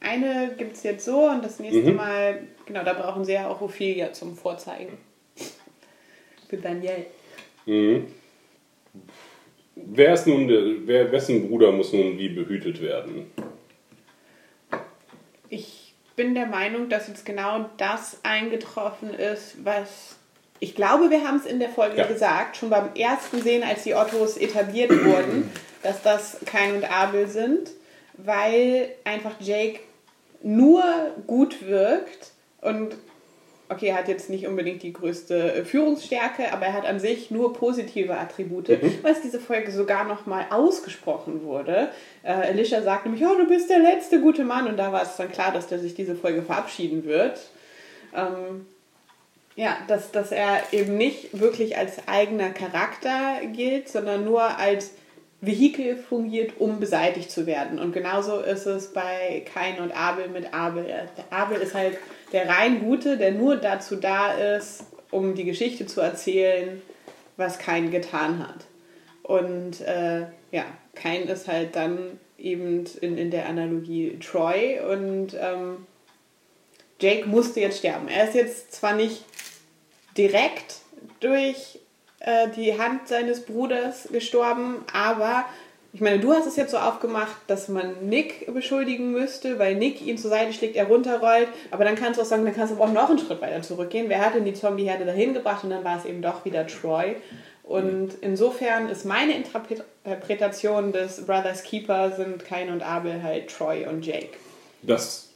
Eine gibt es jetzt so und das nächste Mhm. Mal, genau, da brauchen sie ja auch Ophelia zum Vorzeigen. Für Daniel. Mhm. wer ist nun der, wer, wessen Bruder muss nun wie behütet werden? Ich bin der Meinung, dass jetzt genau das eingetroffen ist, was ich glaube, wir haben es in der Folge Ja. gesagt, schon beim ersten Sehen, als die Ottos etabliert wurden, dass das Kain und Abel sind, weil einfach Jake nur gut wirkt und okay, er hat jetzt nicht unbedingt die größte äh, Führungsstärke, aber er hat an sich nur positive Attribute, was diese Folge sogar nochmal ausgesprochen wurde. Äh, Alicia sagt nämlich, oh, du bist der letzte gute Mann und da war es dann klar, dass der sich diese Folge verabschieden wird. Ähm, ja, dass, dass er eben nicht wirklich als eigener Charakter gilt, sondern nur als Vehikel fungiert, um beseitigt zu werden. Und genauso ist es bei Kain und Abel mit Abel. Der Abel ist halt der rein Gute, der nur dazu da ist, um die Geschichte zu erzählen, was Kain getan hat. Und äh, ja, Kain ist halt dann eben in, in der Analogie Troy und ähm, Jake musste jetzt sterben. Er ist jetzt zwar nicht direkt durch äh, die Hand seines Bruders gestorben, aber ich meine, du hast es jetzt so aufgemacht, dass man Nick beschuldigen müsste, weil Nick ihn zur Seite schlägt, er runterrollt, aber dann kannst du auch sagen, dann kannst du aber auch noch einen Schritt weiter zurückgehen. Wer hat denn die Zombieherde dahin gebracht und dann war es eben doch wieder Troy. Und insofern ist meine Interpretation des Brothers Keeper sind Kain und Abel halt Troy und Jake. Dass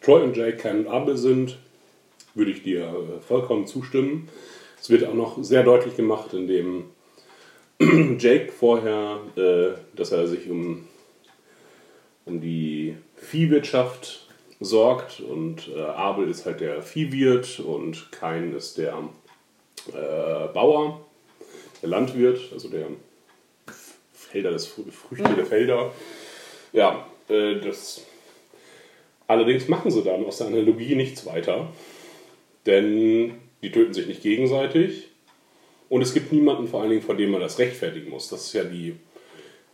Troy und Jake kein Abel sind, würde ich dir äh, vollkommen zustimmen. Es wird auch noch sehr deutlich gemacht, indem Jake vorher, äh, dass er sich um, um die Viehwirtschaft sorgt und äh, Abel ist halt der Viehwirt und Kain ist der äh, Bauer, der Landwirt, also der Felder Frü- Früchte der Felder. Ja, äh, das allerdings machen sie dann aus der Analogie nichts weiter, denn die töten sich nicht gegenseitig und es gibt niemanden vor allen Dingen, vor dem man das rechtfertigen muss. Das ist ja die,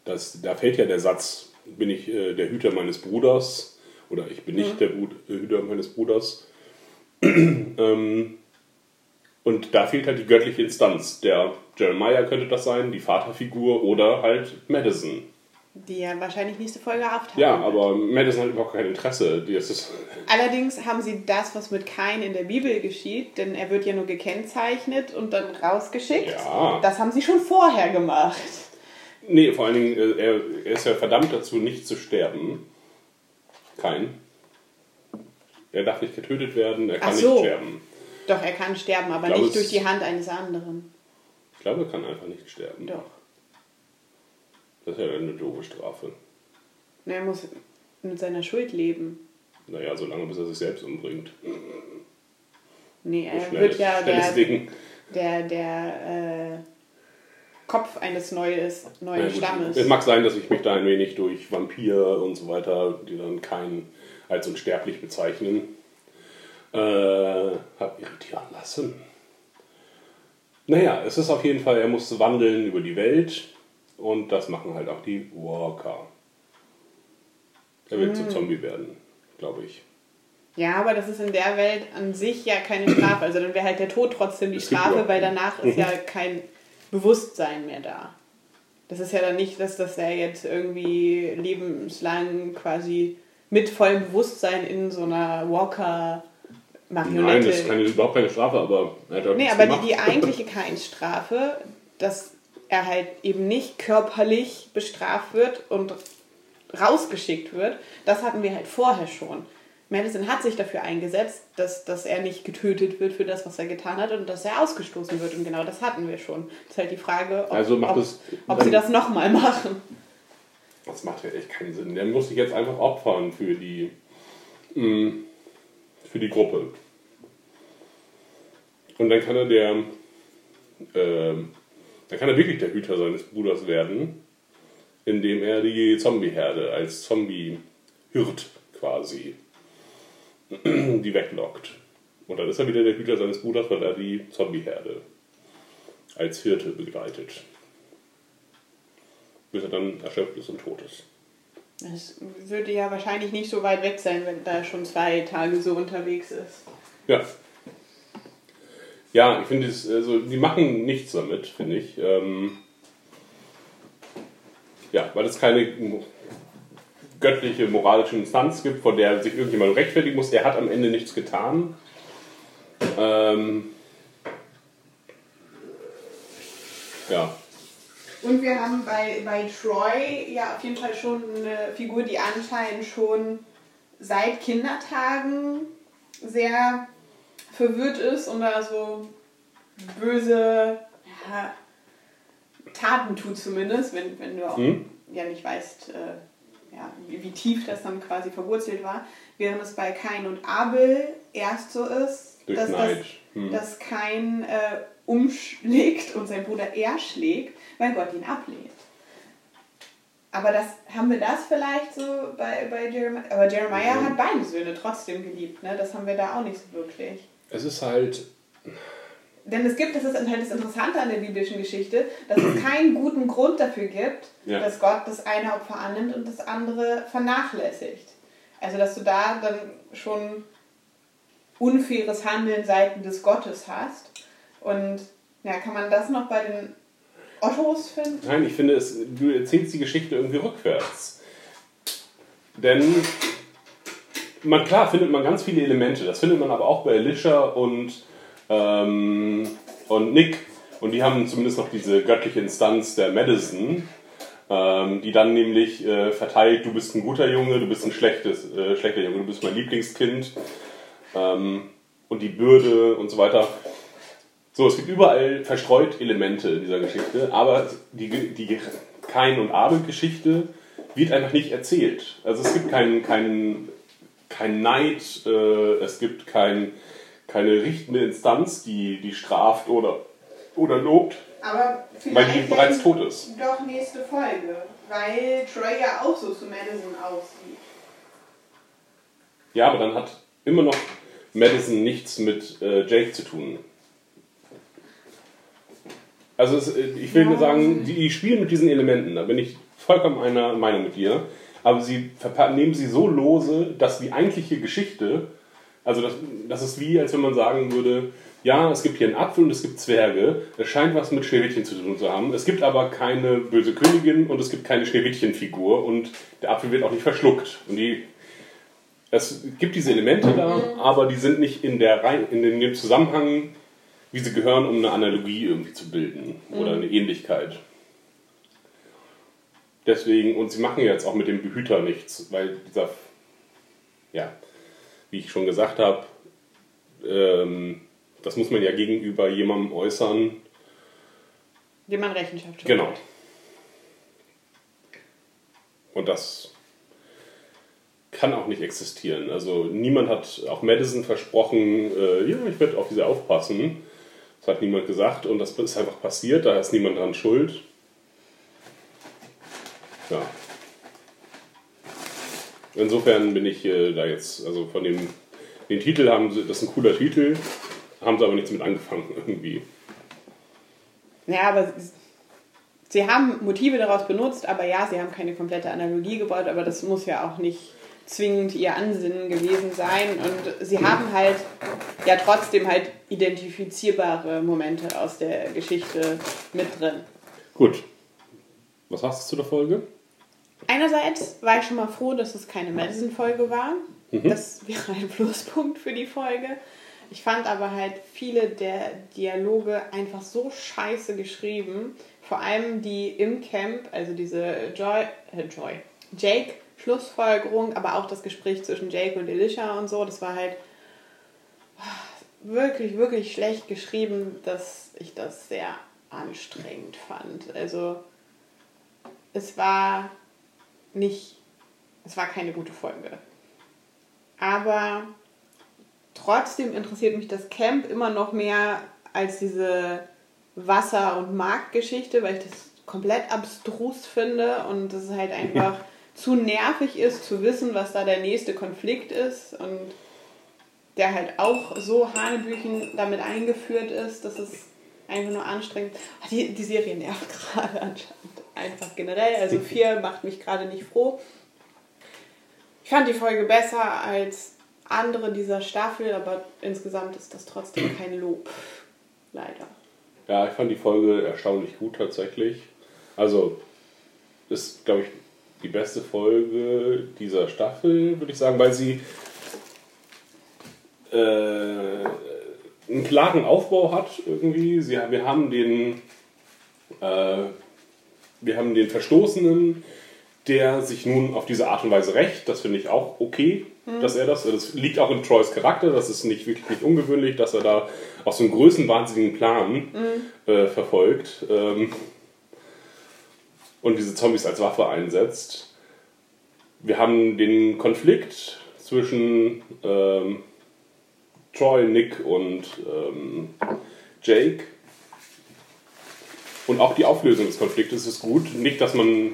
das, da fällt ja der Satz, bin ich äh, der Hüter meines Bruders oder ich bin nicht Mhm. der äh, Hüter meines Bruders. ähm, und da fehlt halt die göttliche Instanz. Der Jeremiah könnte das sein, die Vaterfigur oder halt Madison. Die ja wahrscheinlich nächste Folge auftauchen. Ja, wird. aber Madison hat überhaupt kein Interesse. Die ist Allerdings haben sie das, was mit Kain in der Bibel geschieht, denn er wird ja nur gekennzeichnet und dann rausgeschickt. Ja. Das haben sie schon vorher gemacht. nee, vor allen Dingen, äh, er, er ist ja verdammt dazu, nicht zu sterben. Kein. Er darf nicht getötet werden, er kann so. nicht sterben. Doch, er kann sterben, aber glaube, nicht durch die Hand eines anderen. Ich glaube, er kann einfach nicht sterben. Doch. Das ist ja eine doofe Strafe. Und Er muss mit seiner Schuld leben. Naja, solange bis er sich selbst umbringt. Nee, er Schnell- wird ja der, Ding. der, der äh, Kopf eines Neues, neuen Na gut, Stammes. Es mag sein, dass ich mich da ein wenig durch Vampir und so weiter, die dann keinen als unsterblich bezeichnen, äh, habe irritieren lassen. Naja, es ist auf jeden Fall, er muss wandeln über die Welt und das machen halt auch die Walker. Er wird Mhm. zum Zombie werden, glaube ich. Ja, aber das ist in der Welt an sich ja keine Strafe. Also dann wäre halt der Tod trotzdem die Strafe, ja- weil danach ist Mhm. ja kein Bewusstsein mehr da. Das ist ja dann nicht, dass, dass er jetzt irgendwie lebenslang quasi mit vollem Bewusstsein in so einer Walker-Marionette... Nein, das ist keine, überhaupt keine Strafe, aber er hat auch Nee, aber die, die eigentliche Keinsstrafe, dass er halt eben nicht körperlich bestraft wird und rausgeschickt wird, das hatten wir halt vorher schon. Madison hat sich dafür eingesetzt, dass, dass er nicht getötet wird für das, was er getan hat und dass er ausgestoßen wird. Und genau das hatten wir schon. Das ist halt die Frage, ob, Also macht ob, es ob sie das nochmal machen. Das macht ja echt keinen Sinn. Der muss sich jetzt einfach opfern für die, mh, für die Gruppe. Und dann kann er der, ähm, dann kann er wirklich der Hüter seines Bruders werden, indem er die Zombieherde als Zombie-Hirt quasi die weglockt. Und dann ist er wieder der Hüter seines Bruders, weil er die Zombieherde als Hirte begleitet. Bis er dann erschöpft ist und tot ist. Das würde ja wahrscheinlich nicht so weit weg sein, wenn er schon zwei Tage so unterwegs ist. Ja. Ja, ich finde also die machen nichts damit, finde ich. Ähm, ja, weil es keine göttliche moralische Instanz gibt, von der sich irgendjemand rechtfertigen muss. Er hat am Ende nichts getan. Ähm, ja. Und wir haben bei, bei Troy ja auf jeden Fall schon eine Figur, die anscheinend schon seit Kindertagen sehr verwirrt ist und da so böse ja, Taten tut zumindest, wenn, wenn du auch Hm? ja nicht weißt, äh, ja, wie, wie tief das dann quasi verwurzelt war. Während es bei Kain und Abel erst so ist, Durch dass, Neid. dass, Hm. dass Kain äh, umschlägt und sein Bruder erschlägt, weil Gott ihn ablehnt. Aber das, haben wir das vielleicht so bei, bei Jeremiah? Aber Jeremiah Mhm. hat beide Söhne trotzdem geliebt, ne? Das haben wir da auch nicht so wirklich. Es ist halt, Denn es gibt, das ist halt das Interessante an der biblischen Geschichte, dass es keinen guten Grund dafür gibt, Ja. dass Gott das eine Opfer annimmt und das andere vernachlässigt. Also, dass du da dann schon unfaires Handeln seiten des Gottes hast. Und ja, kann man das noch bei den Ottos finden? nein, ich finde, es, du erzählst die Geschichte irgendwie rückwärts. Denn, man, klar findet man ganz viele Elemente. Das findet man aber auch bei Elisha und, ähm, und Nick. Und die haben zumindest noch diese göttliche Instanz der Madison, ähm, die dann nämlich äh, verteilt, du bist ein guter Junge, du bist ein schlechtes, äh, schlechter Junge, du bist mein Lieblingskind. Ähm, und die Bürde und so weiter. So, es gibt überall verstreut Elemente in dieser Geschichte, aber die, die Kain- und Abel-Geschichte wird einfach nicht erzählt. Also es gibt keinen keinen kein Neid, äh, es gibt kein, keine richtende Instanz, die, die straft oder, oder lobt, Aber weil die bereits tot ist. Doch nächste Folge, weil Troy ja auch so zu Madison aussieht. Ja, aber dann hat immer noch Madison nichts mit äh, Jake zu tun. Also es, äh, ich will nur sagen, die spielen mit diesen Elementen, da bin ich vollkommen einer Meinung mit dir. Aber sie nehmen sie so lose, dass die eigentliche Geschichte, also das, das ist wie, als wenn man sagen würde, ja, es gibt hier einen Apfel und es gibt Zwerge, es scheint was mit Schneewittchen zu tun zu haben. Es gibt aber keine böse Königin und es gibt keine Schneewittchen-Figur und der Apfel wird auch nicht verschluckt. Und die es gibt diese Elemente da, aber die sind nicht in, der Rein in dem Zusammenhang, wie sie gehören, um eine Analogie irgendwie zu bilden oder Mhm. eine Ähnlichkeit. Deswegen, und sie machen jetzt auch mit dem Behüter nichts, weil dieser, ja, wie ich schon gesagt habe, ähm, das muss man ja gegenüber jemandem äußern. Dem man Rechenschaft schuldet. Genau. Und das kann auch nicht existieren. Also niemand hat, auch Madison versprochen, äh, ja, ich werde auf sie aufpassen. Das hat niemand gesagt und das ist einfach passiert, da ist niemand dran schuld. Ja. Insofern bin ich äh, da jetzt, also von dem, den Titel haben sie, das ist ein cooler Titel, haben sie aber nichts mit angefangen irgendwie. Ja, aber sie- haben Motive daraus benutzt, aber ja, sie haben keine komplette Analogie gebaut, aber das muss ja auch nicht zwingend ihr Ansinnen gewesen sein. Und sie haben halt ja trotzdem halt identifizierbare Momente aus der Geschichte mit drin. Gut. Was hast du zu der Folge? Einerseits war ich schon mal froh, dass es keine Madison-Folge war. Mhm. Das wäre ein Pluspunkt für die Folge. Ich fand aber halt viele der Dialoge einfach so scheiße geschrieben. Vor allem die im Camp, also diese Joy, äh Joy, Jake Schlussfolgerung, aber auch das Gespräch zwischen Jake und Elisha und so, das war halt wirklich, wirklich schlecht geschrieben, dass ich das sehr anstrengend fand. Also es war nicht, es war keine gute Folge. Aber trotzdem interessiert mich das Camp immer noch mehr als diese Wasser- und Marktgeschichte, weil ich das komplett abstrus finde und es halt einfach zu nervig ist zu wissen, was da der nächste Konflikt ist und der halt auch so Hanebüchen damit eingeführt ist, dass es einfach nur anstrengend. Ah, Die, die Serie nervt gerade anscheinend einfach generell. Also vier macht mich gerade nicht froh. Ich fand die Folge besser als andere dieser Staffel, aber insgesamt ist das trotzdem kein Lob. Leider. Ja, ich fand die Folge erstaunlich gut tatsächlich. Also, ist, glaube ich, die beste Folge dieser Staffel, würde ich sagen, weil sie äh, einen klaren Aufbau hat irgendwie. Sie, wir haben den äh, wir haben den Verstoßenen, der sich nun auf diese Art und Weise rächt. Das finde ich auch okay, Mhm. dass er das. Das liegt auch in Troys Charakter. Das ist nicht wirklich nicht ungewöhnlich, dass er da auch so einen größenwahnsinnigen Plan Mhm. äh, verfolgt ähm, und diese Zombies als Waffe einsetzt. Wir haben den Konflikt zwischen ähm, Troy, Nick und ähm, Jake. Und auch die Auflösung des Konfliktes ist gut. Nicht, dass man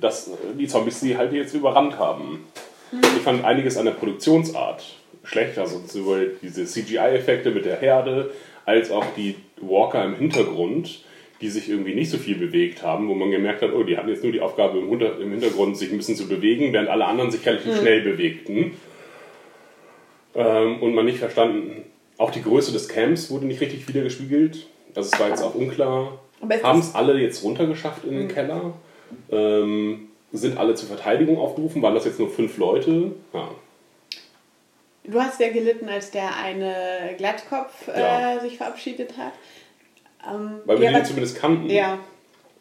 dass die Zombies sie halt jetzt überrannt haben. Ich fand einiges an der Produktionsart schlecht. Also sowohl diese CGI-Effekte mit der Herde, als auch die Walker im Hintergrund, die sich irgendwie nicht so viel bewegt haben, wo man gemerkt hat, oh, die hatten jetzt nur die Aufgabe im Hintergrund sich ein bisschen zu bewegen, während alle anderen sich relativ Mhm. schnell bewegten. Ähm, und man nicht verstanden, auch die Größe des Camps wurde nicht richtig wiedergespiegelt. Also es war jetzt auch unklar. Haben es alle jetzt runtergeschafft in den Mhm. Keller? Ähm, sind alle zur Verteidigung aufgerufen? Waren das jetzt nur fünf Leute? Ja. Du hast sehr gelitten, als der eine Glattkopf Ja. äh, sich verabschiedet hat. Ähm, Weil wir ja, den was- zumindest kannten. Ja.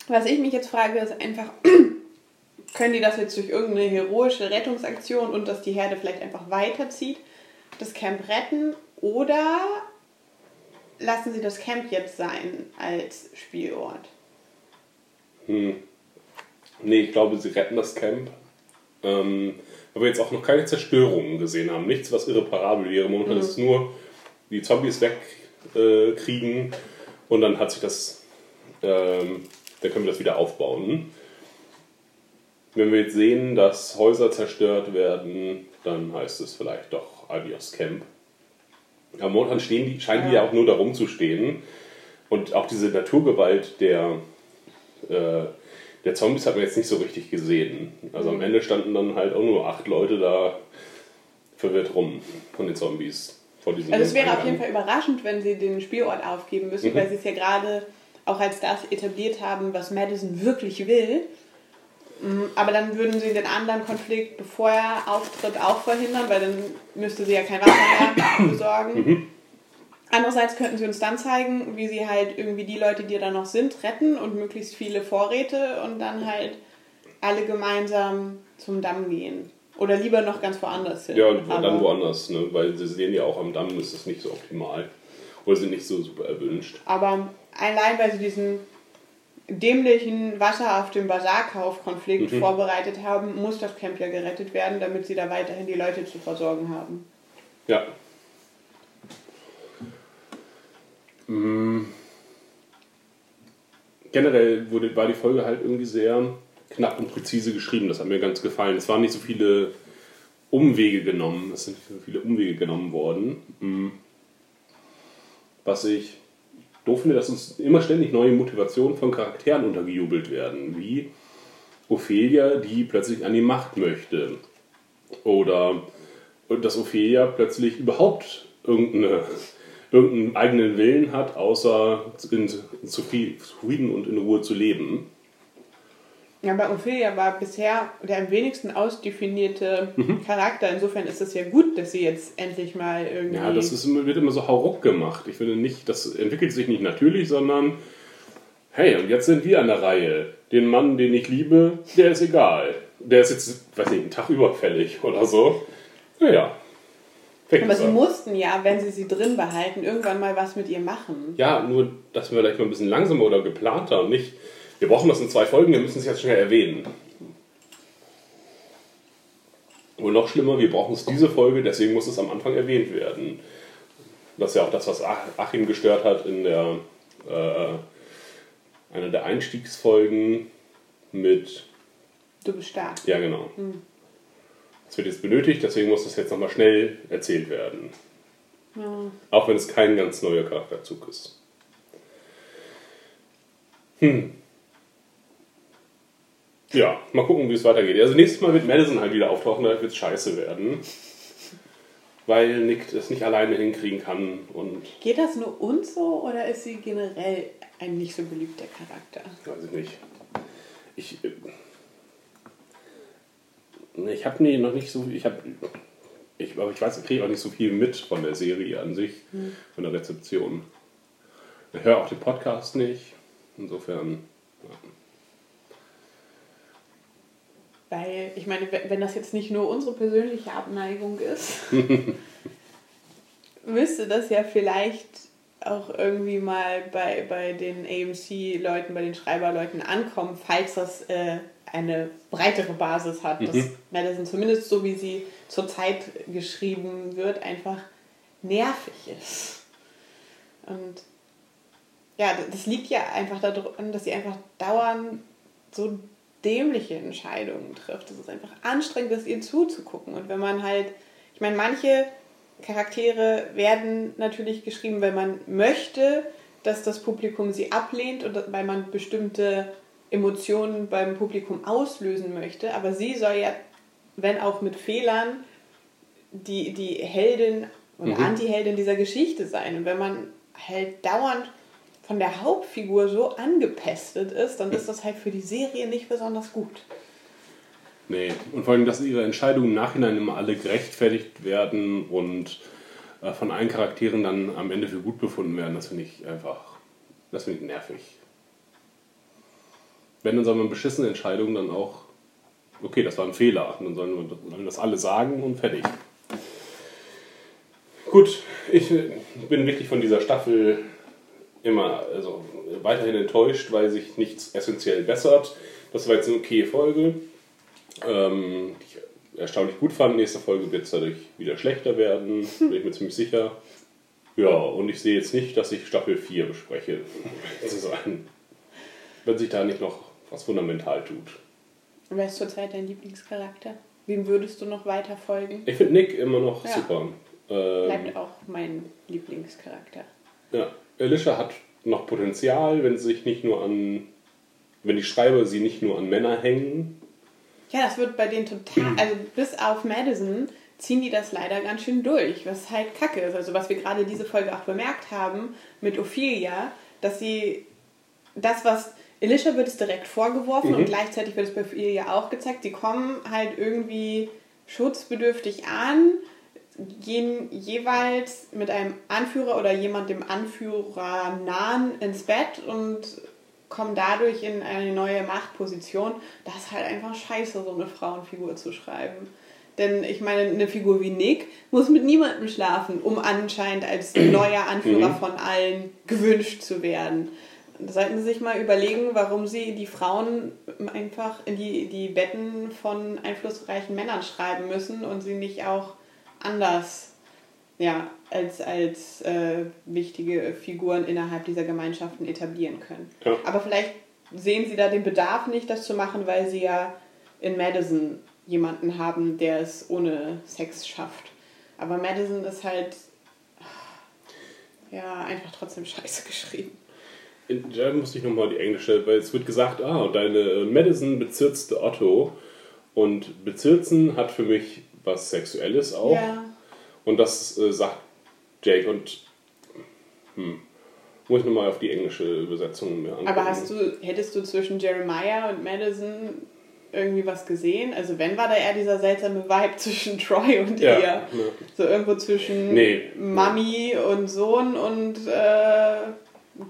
Was ich mich jetzt frage, ist einfach, können die das jetzt durch irgendeine heroische Rettungsaktion und dass die Herde vielleicht einfach weiterzieht, das Camp retten oder lassen sie das Camp jetzt sein als Spielort? Hm. Nee, ich glaube, sie retten das Camp. Ähm, weil wir jetzt auch noch keine Zerstörungen gesehen haben. Nichts, was irreparabel wäre. Momentan Mhm. ist es nur die Zombies wegkriegen äh, und dann hat sich das, ähm, dann können wir das wieder aufbauen. Wenn wir jetzt sehen, dass Häuser zerstört werden, dann heißt es vielleicht doch Adios Camp. Aber momentan stehen die, scheinen die ja auch nur darum zu stehen. Und auch diese Naturgewalt der, äh, der Zombies hat man jetzt nicht so richtig gesehen. Also am Mhm. Ende standen dann halt auch nur acht Leute da verwirrt rum von den Zombies. Vor diesem Also es wäre auf Eingang. jeden Fall überraschend, wenn sie den Spielort aufgeben müssen, Mhm. weil sie es ja gerade auch als das etabliert haben, was Madison wirklich will. Mm, Aber dann würden sie den anderen Konflikt, bevor er auftritt, auch verhindern, weil dann müsste sie ja kein Wasser mehr besorgen. Mhm. Andererseits könnten sie uns dann zeigen, wie sie halt irgendwie die Leute, die da noch sind, retten und möglichst viele Vorräte und dann halt alle gemeinsam zum Damm gehen. Oder lieber noch ganz woanders hin. Ja, und Aber- dann woanders, ne? weil sie sehen ja auch am Damm ist es nicht so optimal. Oder sind nicht so super erwünscht. Aber allein weil sie diesen dämlichen Wasser auf dem Basarkauf-Konflikt Mhm. vorbereitet haben, muss das Camp ja gerettet werden, damit sie da weiterhin die Leute zu versorgen haben. Ja. Mm. Generell wurde, war die Folge halt irgendwie sehr knapp und präzise geschrieben. Das hat mir ganz gefallen. Es waren nicht so viele Umwege genommen. Es sind so viele Umwege genommen worden. Mm. Was ich doof finde, dass uns immer ständig neue Motivationen von Charakteren untergejubelt werden. Wie Ophelia, die plötzlich an die Macht möchte. Oder dass Ophelia plötzlich überhaupt irgendeine, irgendeinen eigenen Willen hat, außer in, Zufrieden und in Ruhe zu leben. Ja, bei Ophelia war bisher der am wenigsten ausdefinierte Mhm. Charakter. Insofern ist es ja gut, dass sie jetzt endlich mal irgendwie. Ja, das ist, wird immer so hauruck gemacht. Ich finde nicht, das entwickelt sich nicht natürlich, sondern hey, und jetzt sind wir an der Reihe. Den Mann, den ich liebe, der ist egal. Der ist jetzt, weiß nicht, einen Tag überfällig oder so. Naja. Weg Aber sie er. mussten ja, wenn sie sie drin behalten, irgendwann mal was mit ihr machen. Ja, nur, dass wir vielleicht mal ein bisschen langsamer oder geplanter und nicht, wir brauchen das in zwei Folgen, wir müssen es jetzt schnell erwähnen. Und noch schlimmer, wir brauchen es diese Folge, deswegen muss es am Anfang erwähnt werden. Das ist ja auch das, was Ach- Achim gestört hat in der äh, einer der Einstiegsfolgen mit. Du bist stark. Ja, genau. Hm. Das wird jetzt benötigt, deswegen muss das jetzt nochmal schnell erzählt werden. Ja. Auch wenn es kein ganz neuer Charakterzug ist. Hm. Ja, mal gucken, wie es weitergeht. Also nächstes Mal wird Madison halt wieder auftauchen, da wird es scheiße werden. Weil Nick das nicht alleine hinkriegen kann und Geht das nur uns so oder ist sie generell ein nicht so beliebter Charakter? weiß ich nicht. ich, äh, ich habe nee, noch nicht so, ich habe, ich, aber ich weiß, ich kriege auch nicht so viel mit von der Serie an sich, Hm. von der Rezeption. Ich höre auch den Podcast nicht, insofern. Ja. Weil, ich meine, wenn das jetzt nicht nur unsere persönliche Abneigung ist, müsste das ja vielleicht auch irgendwie mal bei, bei den AMC-Leuten, bei den Schreiberleuten ankommen, falls das äh, eine breitere Basis hat. Dass Mhm. Madison zumindest so, wie sie zurzeit geschrieben wird, einfach nervig ist. Und ja, das liegt ja einfach daran, dass sie einfach dauernd so dämliche Entscheidungen trifft. Es ist einfach anstrengend, das ihr zuzugucken. Und wenn man halt, ich meine, manche Charaktere werden natürlich geschrieben, weil man möchte, dass das Publikum sie ablehnt und weil man bestimmte Emotionen beim Publikum auslösen möchte. Aber sie soll ja, wenn auch mit Fehlern, die, die Heldin und Mhm. Anti-Heldin dieser Geschichte sein. Und wenn man halt dauernd von der Hauptfigur so angepestet ist, dann ist das halt für die Serie nicht besonders gut. Nee, und vor allem, dass ihre Entscheidungen im Nachhinein immer alle gerechtfertigt werden und äh, von allen Charakteren dann am Ende für gut befunden werden, das finde ich einfach, das finde ich nervig. Wenn, dann soll man beschissene Entscheidungen dann auch, okay, das war ein Fehler, dann sollen wir, das alle sagen und fertig. Gut, ich bin wirklich von dieser Staffel immer also weiterhin enttäuscht, weil sich nichts essentiell bessert. Das war jetzt eine okay Folge, ähm, die ich erstaunlich gut fand. Nächste Folge wird es dadurch wieder schlechter werden, bin ich mir ziemlich sicher. Ja, und ich sehe jetzt nicht, dass ich Staffel 4 bespreche, um zu sein. Wenn sich da nicht noch was fundamental tut. Wer ist zurzeit dein Lieblingscharakter? Wem würdest du noch weiter folgen? Ich finde Nick immer noch Ja. super. Ähm, Bleibt auch mein Lieblingscharakter. Ja, Alicia hat noch Potenzial, wenn sie sich nicht nur an, wenn die Schreiber sie nicht nur an Männer hängen. Ja, das wird bei denen total, also bis auf Madison ziehen die das leider ganz schön durch, was halt kacke ist. Also was wir gerade diese Folge auch bemerkt haben mit Ophelia, dass sie das, was Alicia wird es direkt vorgeworfen Mhm. und gleichzeitig wird es bei Ophelia auch gezeigt, sie kommen halt irgendwie schutzbedürftig an, gehen jeweils mit einem Anführer oder jemand dem Anführer nahen ins Bett und kommen dadurch in eine neue Machtposition. Das ist halt einfach scheiße, so eine Frauenfigur zu schreiben. Denn ich meine, eine Figur wie Nick muss mit niemandem schlafen, um anscheinend als neuer Anführer Mhm. von allen gewünscht zu werden. Da sollten Sie sich mal überlegen, warum Sie die Frauen einfach in die, die Betten von einflussreichen Männern schreiben müssen und sie nicht auch anders ja, als, als äh, wichtige Figuren innerhalb dieser Gemeinschaften etablieren können. Ja. Aber vielleicht sehen Sie da den Bedarf nicht, das zu machen, weil Sie ja in Madison jemanden haben, der es ohne Sex schafft. Aber Madison ist halt ja einfach trotzdem scheiße geschrieben. In- Da musste ich nochmal die englische, weil es wird gesagt, ah, deine Madison bezirzte Otto. Und bezirzen hat für mich was Sexuelles auch. Ja. Und das äh, sagt Jake und hm, muss ich nochmal auf die englische Übersetzung mir angucken. Aber hast du, hättest du zwischen Jeremiah und Madison irgendwie was gesehen? Also wenn war da eher dieser seltsame Vibe zwischen Troy und Ja, ihr? ja. So irgendwo zwischen Nee. Mami und Sohn und äh,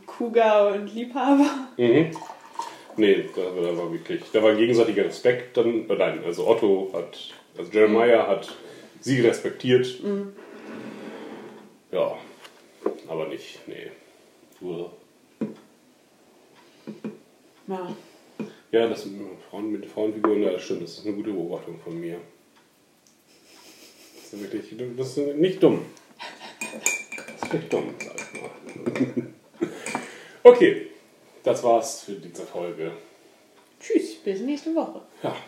Cougar und Liebhaber? Mhm. Nee, da, da war wirklich, da war gegenseitiger Respekt dann, äh, nein, also Otto hat, also Jeremiah hat sie respektiert, Mhm. ja, aber nicht, nee. Nur- Ja. Ja, das mit Frauen mit Frauenfiguren, ja, das stimmt, das ist eine gute Beobachtung von mir. Das ist wirklich, das ist nicht dumm. Das ist nicht dumm, sag ich mal. Okay, das war's für diese Folge. Tschüss, bis nächste Woche. Ja,